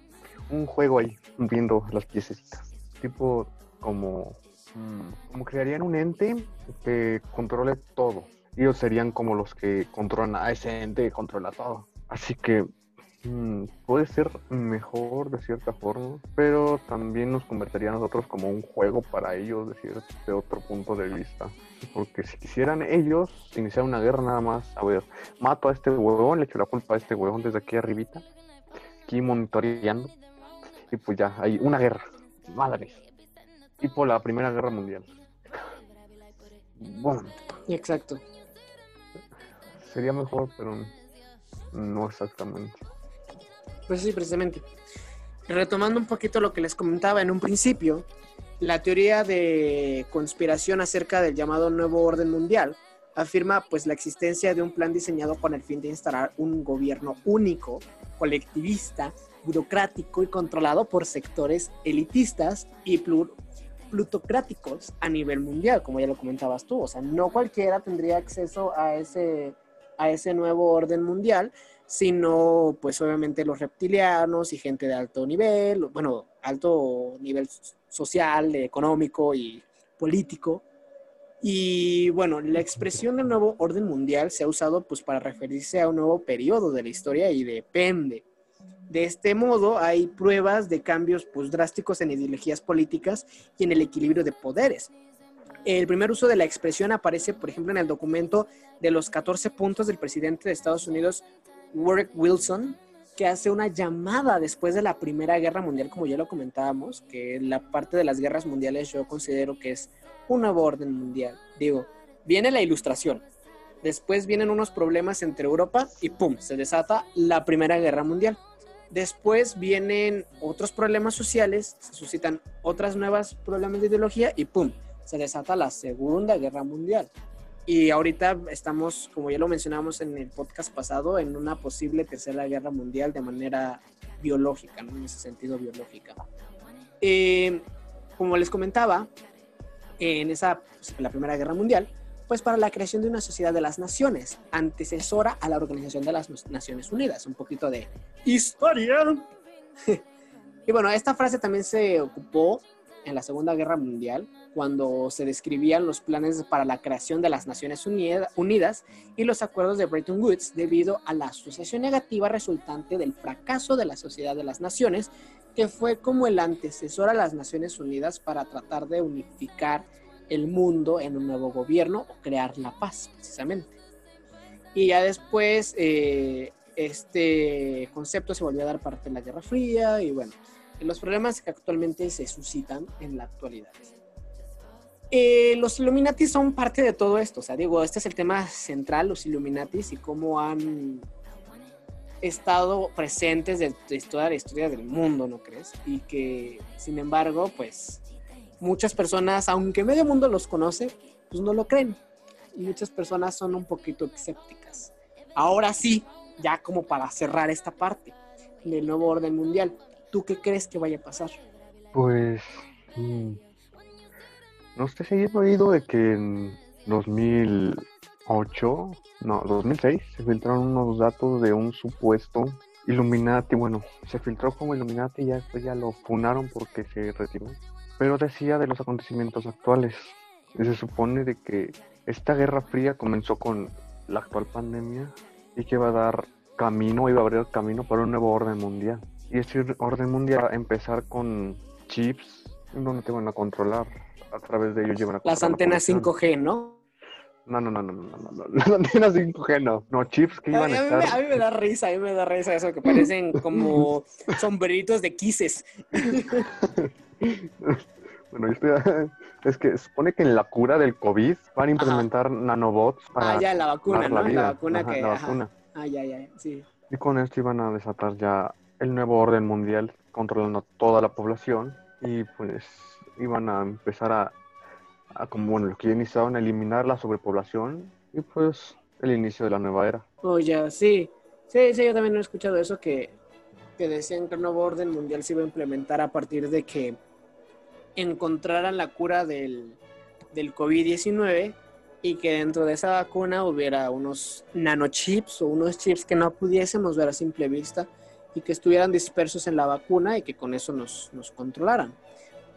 un juego ahí, viendo las piececitas, tipo como, mm, como crearían un ente que controle todo. Ellos serían como los que controlan a ese ente que controla todo. Así que Mm, puede ser mejor de cierta forma, pero también nos convertiría a nosotros como un juego para ellos de, otro punto de vista. Porque si quisieran ellos iniciar una guerra nada más, a ver, mato a este huevón, le echo la culpa a este huevón desde aquí arribita, aquí monitoreando, y pues ya, hay una guerra, madre, tipo la Primera Guerra Mundial. Bueno. Exacto. Sería mejor, pero no exactamente. Pues sí, precisamente. Retomando un poquito lo que les comentaba en un principio, la teoría de conspiración acerca del llamado nuevo orden mundial afirma pues la existencia de un plan diseñado con el fin de instalar un gobierno único, colectivista, burocrático y controlado por sectores elitistas y plutocráticos a nivel mundial, como ya lo comentabas tú. O sea, no cualquiera tendría acceso a ese, a ese nuevo orden mundial, sino pues obviamente los reptilianos y gente de alto nivel, bueno, alto nivel social, económico y político. Y bueno, la expresión del nuevo orden mundial se ha usado pues para referirse a un nuevo periodo de la historia y depende. De este modo hay pruebas de cambios pues drásticos en ideologías políticas y en el equilibrio de poderes. El primer uso de la expresión aparece, por ejemplo, en el documento de los 14 puntos del presidente de Estados Unidos, Warwick Wilson, que hace una llamada después de la Primera Guerra Mundial, como ya lo comentábamos, que la parte de las guerras mundiales yo considero que es un nuevo orden mundial. Digo, viene la ilustración, después vienen unos problemas entre Europa y ¡pum! se desata la Primera Guerra Mundial. Después vienen otros problemas sociales, se suscitan otras nuevas problemas de ideología y ¡pum! se desata la Segunda Guerra Mundial. Y ahorita estamos, como ya lo mencionamos en el podcast pasado, en una posible tercera guerra mundial de manera biológica, ¿no? en ese sentido biológica. Eh, como les comentaba, en esa, pues, la Primera Guerra Mundial, pues para la creación de una sociedad de las naciones, antecesora a la Organización de las Naciones Unidas. Un poquito de historia. (laughs) y bueno, esta frase también se ocupó en la Segunda Guerra Mundial, cuando se describían los planes para la creación de las Naciones Unidas y los acuerdos de Bretton Woods debido a la asociación negativa resultante del fracaso de la Sociedad de las Naciones, que fue como el antecesor a las Naciones Unidas para tratar de unificar el mundo en un nuevo gobierno o crear la paz, precisamente. Y ya después eh, este concepto se volvió a dar parte de la Guerra Fría y bueno, los problemas que actualmente se suscitan en la actualidad. Eh, los Illuminati son parte de todo esto, o sea, digo, este es el tema central, los Illuminatis y cómo han estado presentes de, toda la historia del mundo, ¿no crees? Y que, sin embargo, pues muchas personas, aunque medio mundo los conoce, pues no lo creen. Y muchas personas son un poquito escépticas. Ahora sí, ya como para cerrar esta parte del nuevo orden mundial. ¿Tú qué crees que vaya a pasar? Pues mm, no sé si he oído de que en 2008, no, 2006 se filtraron unos datos de un supuesto Illuminati, bueno, se filtró como Illuminati y ya después ya lo funaron porque se retiró. Pero decía de los acontecimientos actuales. Y se supone de que esta guerra fría comenzó con la actual pandemia y que va a dar camino, iba a abrir camino para un nuevo orden mundial. Y ese orden mundial va a empezar con chips, donde te van a controlar. A través de ellos llevan a Las antenas la 5G, ¿no? No, no, no, no, no. (laughs) Las antenas 5G no. No, chips que iban a, estar... A me da risa, a mí me da risa eso, que parecen como (laughs) sombreritos de quises. (laughs) (laughs) Bueno, yo estoy- (laughs) es que supone que en la cura del COVID van a implementar nanobots para Ah, ya, la vacuna, ¿no? La, vida. vacuna Ajá, que. la ajá. vacuna. Ah, ya, ya, sí. Y con esto iban a desatar ya el nuevo orden mundial, controlando a toda la población. Y pues iban a empezar a, a como bueno, lo que ya iniciaban, a eliminar la sobrepoblación. Y pues el inicio de la nueva era. Oh, ya, sí. Sí, sí, yo también he escuchado eso que, que decían que el nuevo orden mundial se iba a implementar a partir de que encontraran la cura del, del COVID-19 y que dentro de esa vacuna hubiera unos nanochips o unos chips que no pudiésemos ver a simple vista y que estuvieran dispersos en la vacuna y que con eso nos, nos controlaran.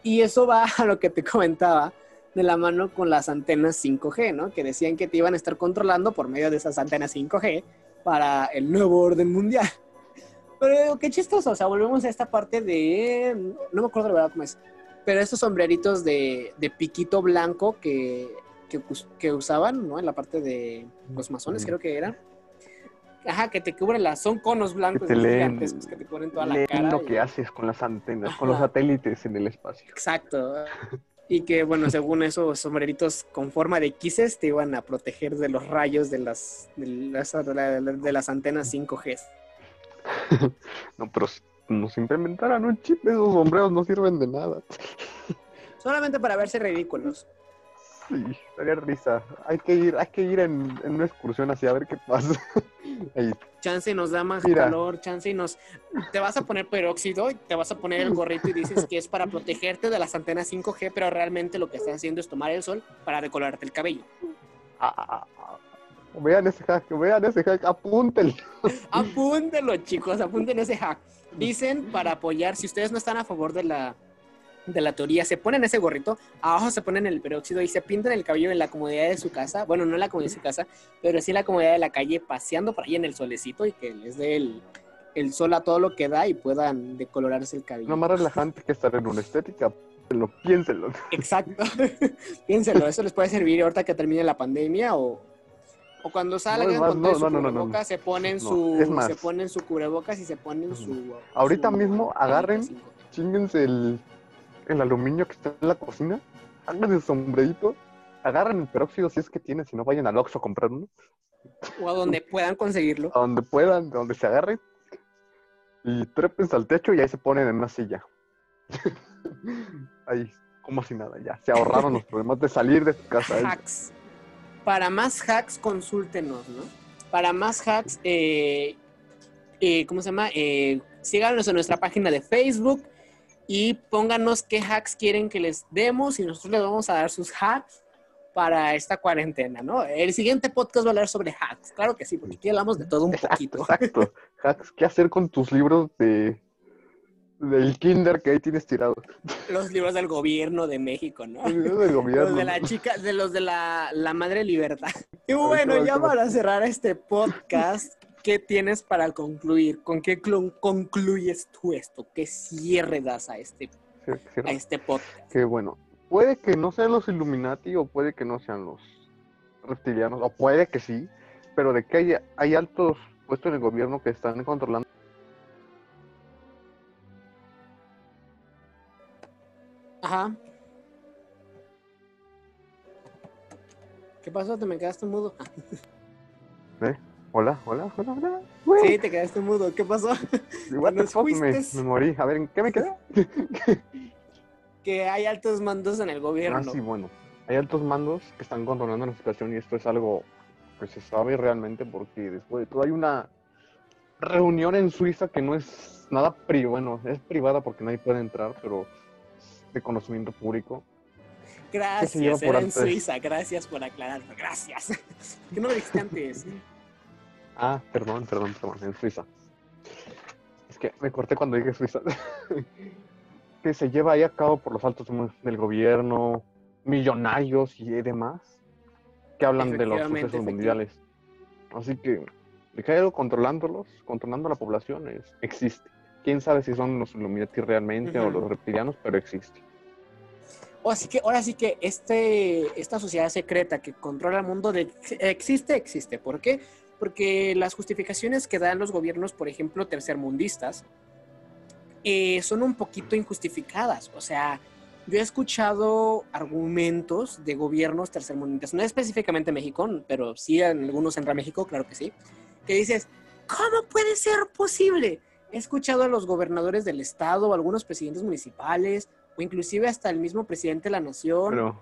Y eso va (laughs) a lo que te comentaba de la mano con las antenas 5G, ¿no? Que decían que te iban a estar controlando por medio de esas antenas 5G para el nuevo orden mundial. Pero qué chistoso, o sea, volvemos a esta parte de, no me acuerdo la verdad cómo es, pero estos sombreritos de, de piquito blanco que, que, que usaban, ¿no? En la parte de los masones, creo que eran. Ajá, que te cubren las, son conos blancos te leen- gigantescos que te cubren toda la cara. lo y- que haces con las antenas, con los Ajá. satélites en el espacio. Exacto. Y que, bueno, según esos sombreritos con forma de quises te iban a proteger de los rayos de las, de las, de la- de las antenas 5G. (laughs) No, pero si nos implementaran un chip, esos sombreros no sirven de nada. (laughs) Solamente para verse ridículos. Sí, daría risa. Hay que ir, hay que ir en, en una excursión así a ver qué pasa. (laughs) Ahí, Chance nos da más Mira. calor, chance y nos... Te vas a poner peróxido y te vas a poner el gorrito y dices que es para protegerte de las antenas 5G, pero realmente lo que estás haciendo es tomar el sol para decolorarte el cabello. ah, ah, ah. Vean ese hack, vean ese hack, apúntenlo. (laughs) Apúntenlo, chicos, apunten ese hack. Dicen para apoyar, si ustedes no están a favor de la, de la teoría, se ponen ese gorrito, abajo se ponen el peróxido y se pintan el cabello en la comodidad de su casa. Bueno, no en la comodidad de su casa, pero sí en la comodidad de la calle, paseando por ahí en el solecito y que les dé el, el sol a todo lo que da y puedan decolorarse el cabello. No más relajante que estar en una estética. Piénsenlo. Exacto. (laughs) Piénsenlo, eso les puede servir ahorita que termine la pandemia o, o cuando salgan más, con no, su no, no, no, no. cubrebocas, se ponen No, su, se ponen su cubrebocas y se ponen su. Ahorita su mismo agarren-. Chinguense el, el aluminio que está en la cocina, hagan el sombrerito, agarren el peróxido si es que tienen, si no vayan al Oxxo a comprar uno, O a donde (laughs) puedan conseguirlo. a donde puedan, donde se agarren, y trépense al techo y ahí se ponen en una silla. (laughs) ahí, como si nada, ya. Se ahorraron los (laughs) problemas de salir de su casa. Hacks. Para más hacks, consúltenos, ¿no? Para más hacks, eh, eh, ¿cómo se llama? Eh, síganos en nuestra página de Facebook y pónganos qué hacks quieren que les demos y nosotros les vamos a dar sus hacks para esta cuarentena, ¿no? El siguiente podcast va a hablar sobre hacks, claro que sí, porque aquí hablamos de todo un Exacto, poquito. exacto. (laughs) Hacks, ¿Qué hacer con tus libros de del kinder que ahí tienes tirados? Los libros del gobierno de México, ¿no? Los libros del gobierno. Los de la chica, de los de la, la madre libertad. Y bueno, ya para cerrar este podcast, ¿qué tienes para concluir? ¿Con qué clu- concluyes tú esto? ¿Qué cierre das a este, a este podcast? que bueno, puede que no sean los Illuminati o puede que no sean los reptilianos, o puede que sí, pero de que hay, hay altos puestos en el gobierno que están controlando. Ajá. ¿Qué pasó? ¿Te me quedaste mudo? Ah, (laughs) Hola, hola, hola, hola. sí, te quedaste mudo. ¿Qué pasó? What the fuck, me, me morí. A ver, ¿en qué me quedé? (laughs) Que hay altos mandos en el Ah, gobierno. sí, bueno. Hay altos mandos que están controlando la situación y esto es algo que se sabe realmente porque después de todo hay una reunión en Suiza que no es nada privada, bueno, es privada porque nadie puede entrar, pero de conocimiento público. Gracias, por era en? Suiza. Gracias por aclararlo. Gracias. (laughs) ¿Por qué no lo dijiste antes? Ah, perdón, perdón, perdón, en Suiza. Es que me corté cuando dije Suiza. (laughs) que se lleva ahí a cabo por los altos del gobierno, millonarios y demás, que hablan de los sucesos mundiales. Así que, de que algo controlándolos, controlando a la población, es- existe. Quién sabe si son los Illuminati realmente o Ujú. los reptilianos, pero existe. O así que, ahora sí que este, esta sociedad secreta que controla el mundo de, existe, existe. ¿Por qué? Porque las justificaciones que dan los gobiernos, por ejemplo, tercermundistas, eh, son un poquito injustificadas. O sea, yo he escuchado argumentos de gobiernos tercermundistas, no específicamente México, pero sí en algunos en México, claro que sí, que dices, ¿cómo puede ser posible? He escuchado a los gobernadores del estado, algunos presidentes municipales, o inclusive hasta el mismo presidente de la nación,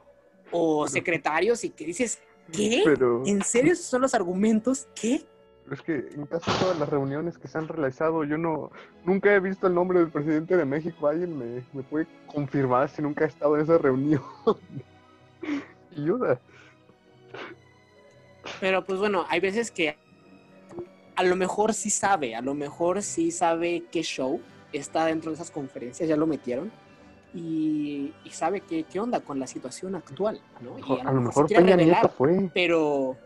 o secretarios, y que dices, ¿qué? ¿En serio esos son los argumentos? ¿Qué? es que en casi todas las reuniones que se han realizado, yo no nunca he visto el nombre del presidente de México. ¿Alguien me, me puede confirmar si nunca ha estado en esa reunión? (laughs) Ayuda. Pero pues bueno, hay veces que a lo mejor sí sabe, a lo mejor sí sabe qué show está dentro de esas conferencias, ya lo metieron. Y, sabe qué, qué onda con la situación actual, ¿no? a, lo mejor, Peña Nieto fue. Pero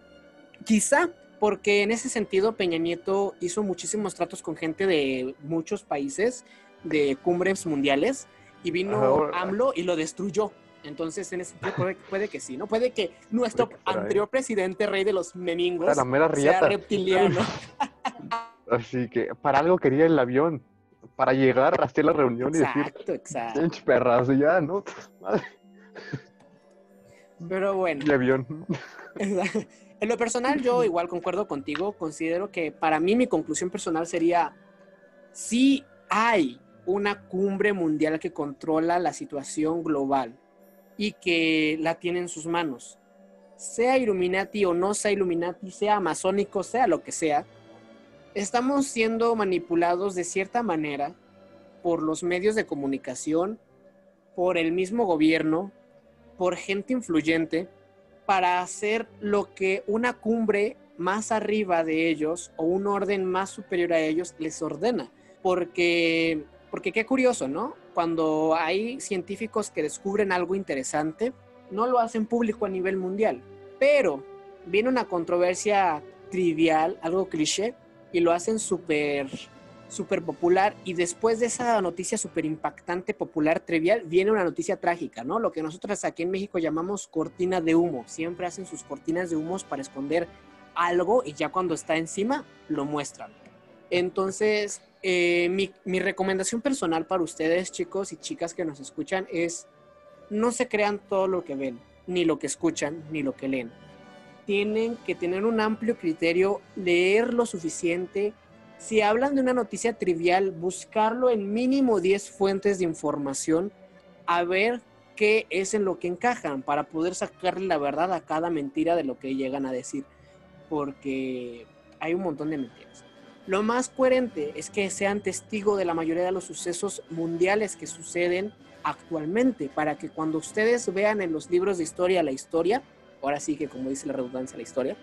quizá, porque en ese sentido Peña Nieto hizo muchísimos tratos con gente de muchos países, de cumbres mundiales, y vino AMLO y lo destruyó. Entonces, en ese sentido puede, que sí, ¿no? Puede que nuestro anterior presidente, rey de los memingos, sea reptiliano. (laughs) Así que para algo quería el avión, para llegar hasta la reunión y decir, exacto, exacto. perras, ya, ¿no? Pero bueno. El avión. En lo personal, yo igual concuerdo contigo. Considero que para mí mi conclusión personal sería, si hay una cumbre mundial que controla la situación global y que la tiene en sus manos. Sea Illuminati o no sea Illuminati, sea amazónico, sea lo que sea, estamos siendo manipulados de cierta manera por los medios de comunicación, por el mismo gobierno, por gente influyente, para hacer lo que una cumbre más arriba de ellos o un orden más superior a ellos les ordena. Porque, porque qué curioso, ¿no? Cuando hay científicos que descubren algo interesante, no lo hacen público a nivel mundial. Pero viene una controversia trivial, algo cliché, y lo hacen súper súper popular y después de esa noticia súper impactante, popular, trivial, viene una noticia trágica, ¿no? Lo que nosotros aquí en México llamamos cortina de humo. Siempre hacen sus cortinas de humos para esconder algo y ya cuando está encima lo muestran. Entonces, eh, mi, recomendación personal para ustedes, chicos y chicas que nos escuchan, es no se crean todo lo que ven, ni lo que escuchan, ni lo que leen. Tienen que tener un amplio criterio, leer lo suficiente. Si hablan de una noticia trivial, buscarlo en mínimo 10 fuentes de información, a ver qué es en lo que encajan, para poder sacarle la verdad a cada mentira de lo que llegan a decir. Porque hay un montón de mentiras. Lo más coherente es que sean testigo de la mayoría de los sucesos mundiales que suceden actualmente, para que cuando ustedes vean en los libros de historia la historia, ahora sí que como dice la redundancia la historia,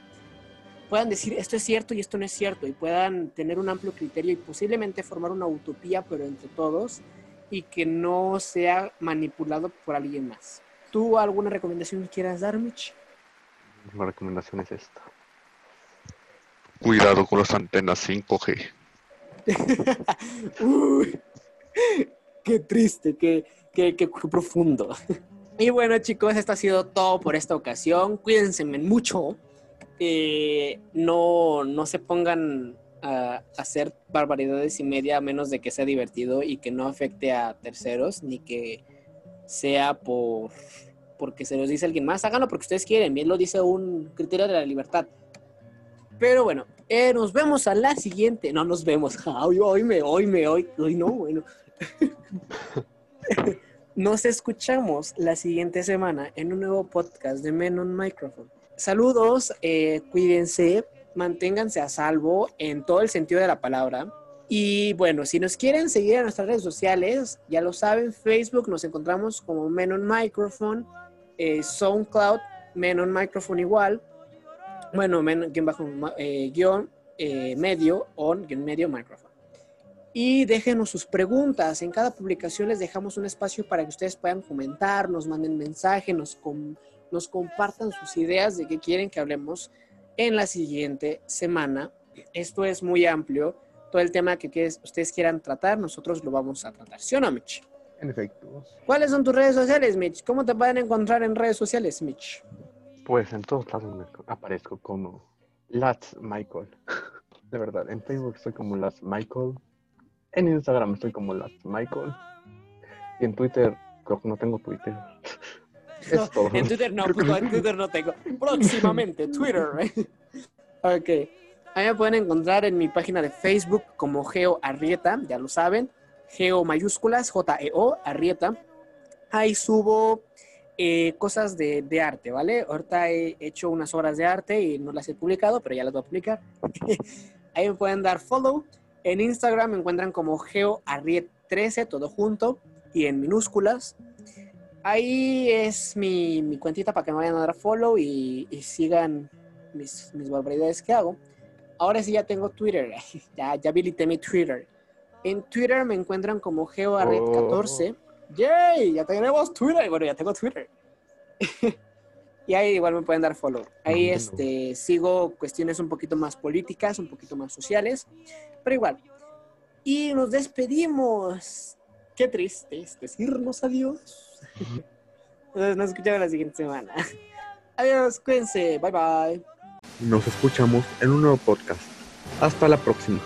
puedan decir esto es cierto y esto no es cierto y puedan tener un amplio criterio y posiblemente formar una utopía, pero entre todos, y que no sea manipulado por alguien más. ¿Tú alguna recomendación quieras dar, Mitch? Mi recomendación es esta. Cuidado con las antenas 5G. (laughs) Uy, qué triste, qué, qué, qué, profundo. Y bueno, chicos, esto ha sido todo por esta ocasión. Cuídense mucho. Eh, no, no se pongan a hacer barbaridades y media a menos de que sea divertido y que no afecte a terceros, ni que sea por porque se los dice alguien más. Háganlo porque ustedes quieren. Bien lo dice un criterio de la libertad. Pero bueno, eh, nos vemos a la siguiente. No nos vemos. (laughs) Hoy, hoy me, hoy me, hoy, hoy no, bueno. (laughs) nos escuchamos la siguiente semana en un nuevo podcast de Men on Microphone. Saludos, eh, cuídense, manténganse a salvo en todo el sentido de la palabra. Y bueno, si nos quieren seguir en nuestras redes sociales, ya lo saben, Facebook nos encontramos como Men on Microphone, eh, SoundCloud, Men on Microphone igual bueno, guion bajo, eh, guion eh, medio, on, guion medio, micrófono. Y déjenos sus preguntas. En cada publicación les dejamos un espacio para que ustedes puedan comentar, nos manden mensaje, nos, nos compartan sus ideas de qué quieren que hablemos en la siguiente semana. Esto es muy amplio. Todo el tema que ustedes quieran tratar, nosotros lo vamos a tratar. ¿Sí o no, Mitch? En efecto. ¿Cuáles son tus redes sociales, Mitch? ¿Cómo te pueden encontrar en redes sociales, Mitch? Pues en todos lados me aparezco como Lats Michael. (laughs) De verdad, en Facebook estoy como Lats Michael. En Instagram estoy como Lats Michael. Y en Twitter, creo que no tengo Twitter. (laughs) No, Es todo. en Twitter no, puto, en Twitter no tengo. Próximamente, Twitter. (laughs) ok. A mí me pueden encontrar en mi página de Facebook como Geo Arrieta, ya lo saben. Geo mayúsculas, J-E-O, Arrieta. Ahí subo eh, cosas de, de arte, ¿vale? Ahorita he hecho unas obras de arte y no las he publicado, pero ya las voy a publicar. (laughs) Ahí me pueden dar follow. En Instagram me encuentran como Geo Arriet 13, todo junto y en minúsculas. Ahí es mi, mi cuentita para que me vayan a dar follow y, y sigan mis, mis barbaridades que hago. Ahora sí ya tengo Twitter, (laughs) ya, ya habilité mi Twitter. En Twitter me encuentran como GeoArret14. ¡Yay! Ya tenemos Twitter. Bueno, ya tengo Twitter. (laughs) y ahí igual me pueden dar follow. Ahí No, no. este, sigo cuestiones un poquito más políticas, un poquito más sociales, pero igual. Y nos despedimos. Qué triste es decirnos adiós. (laughs) Entonces nos escuchamos la siguiente semana. (laughs) Adiós, cuídense. Bye bye. Nos escuchamos en un nuevo podcast. Hasta la próxima.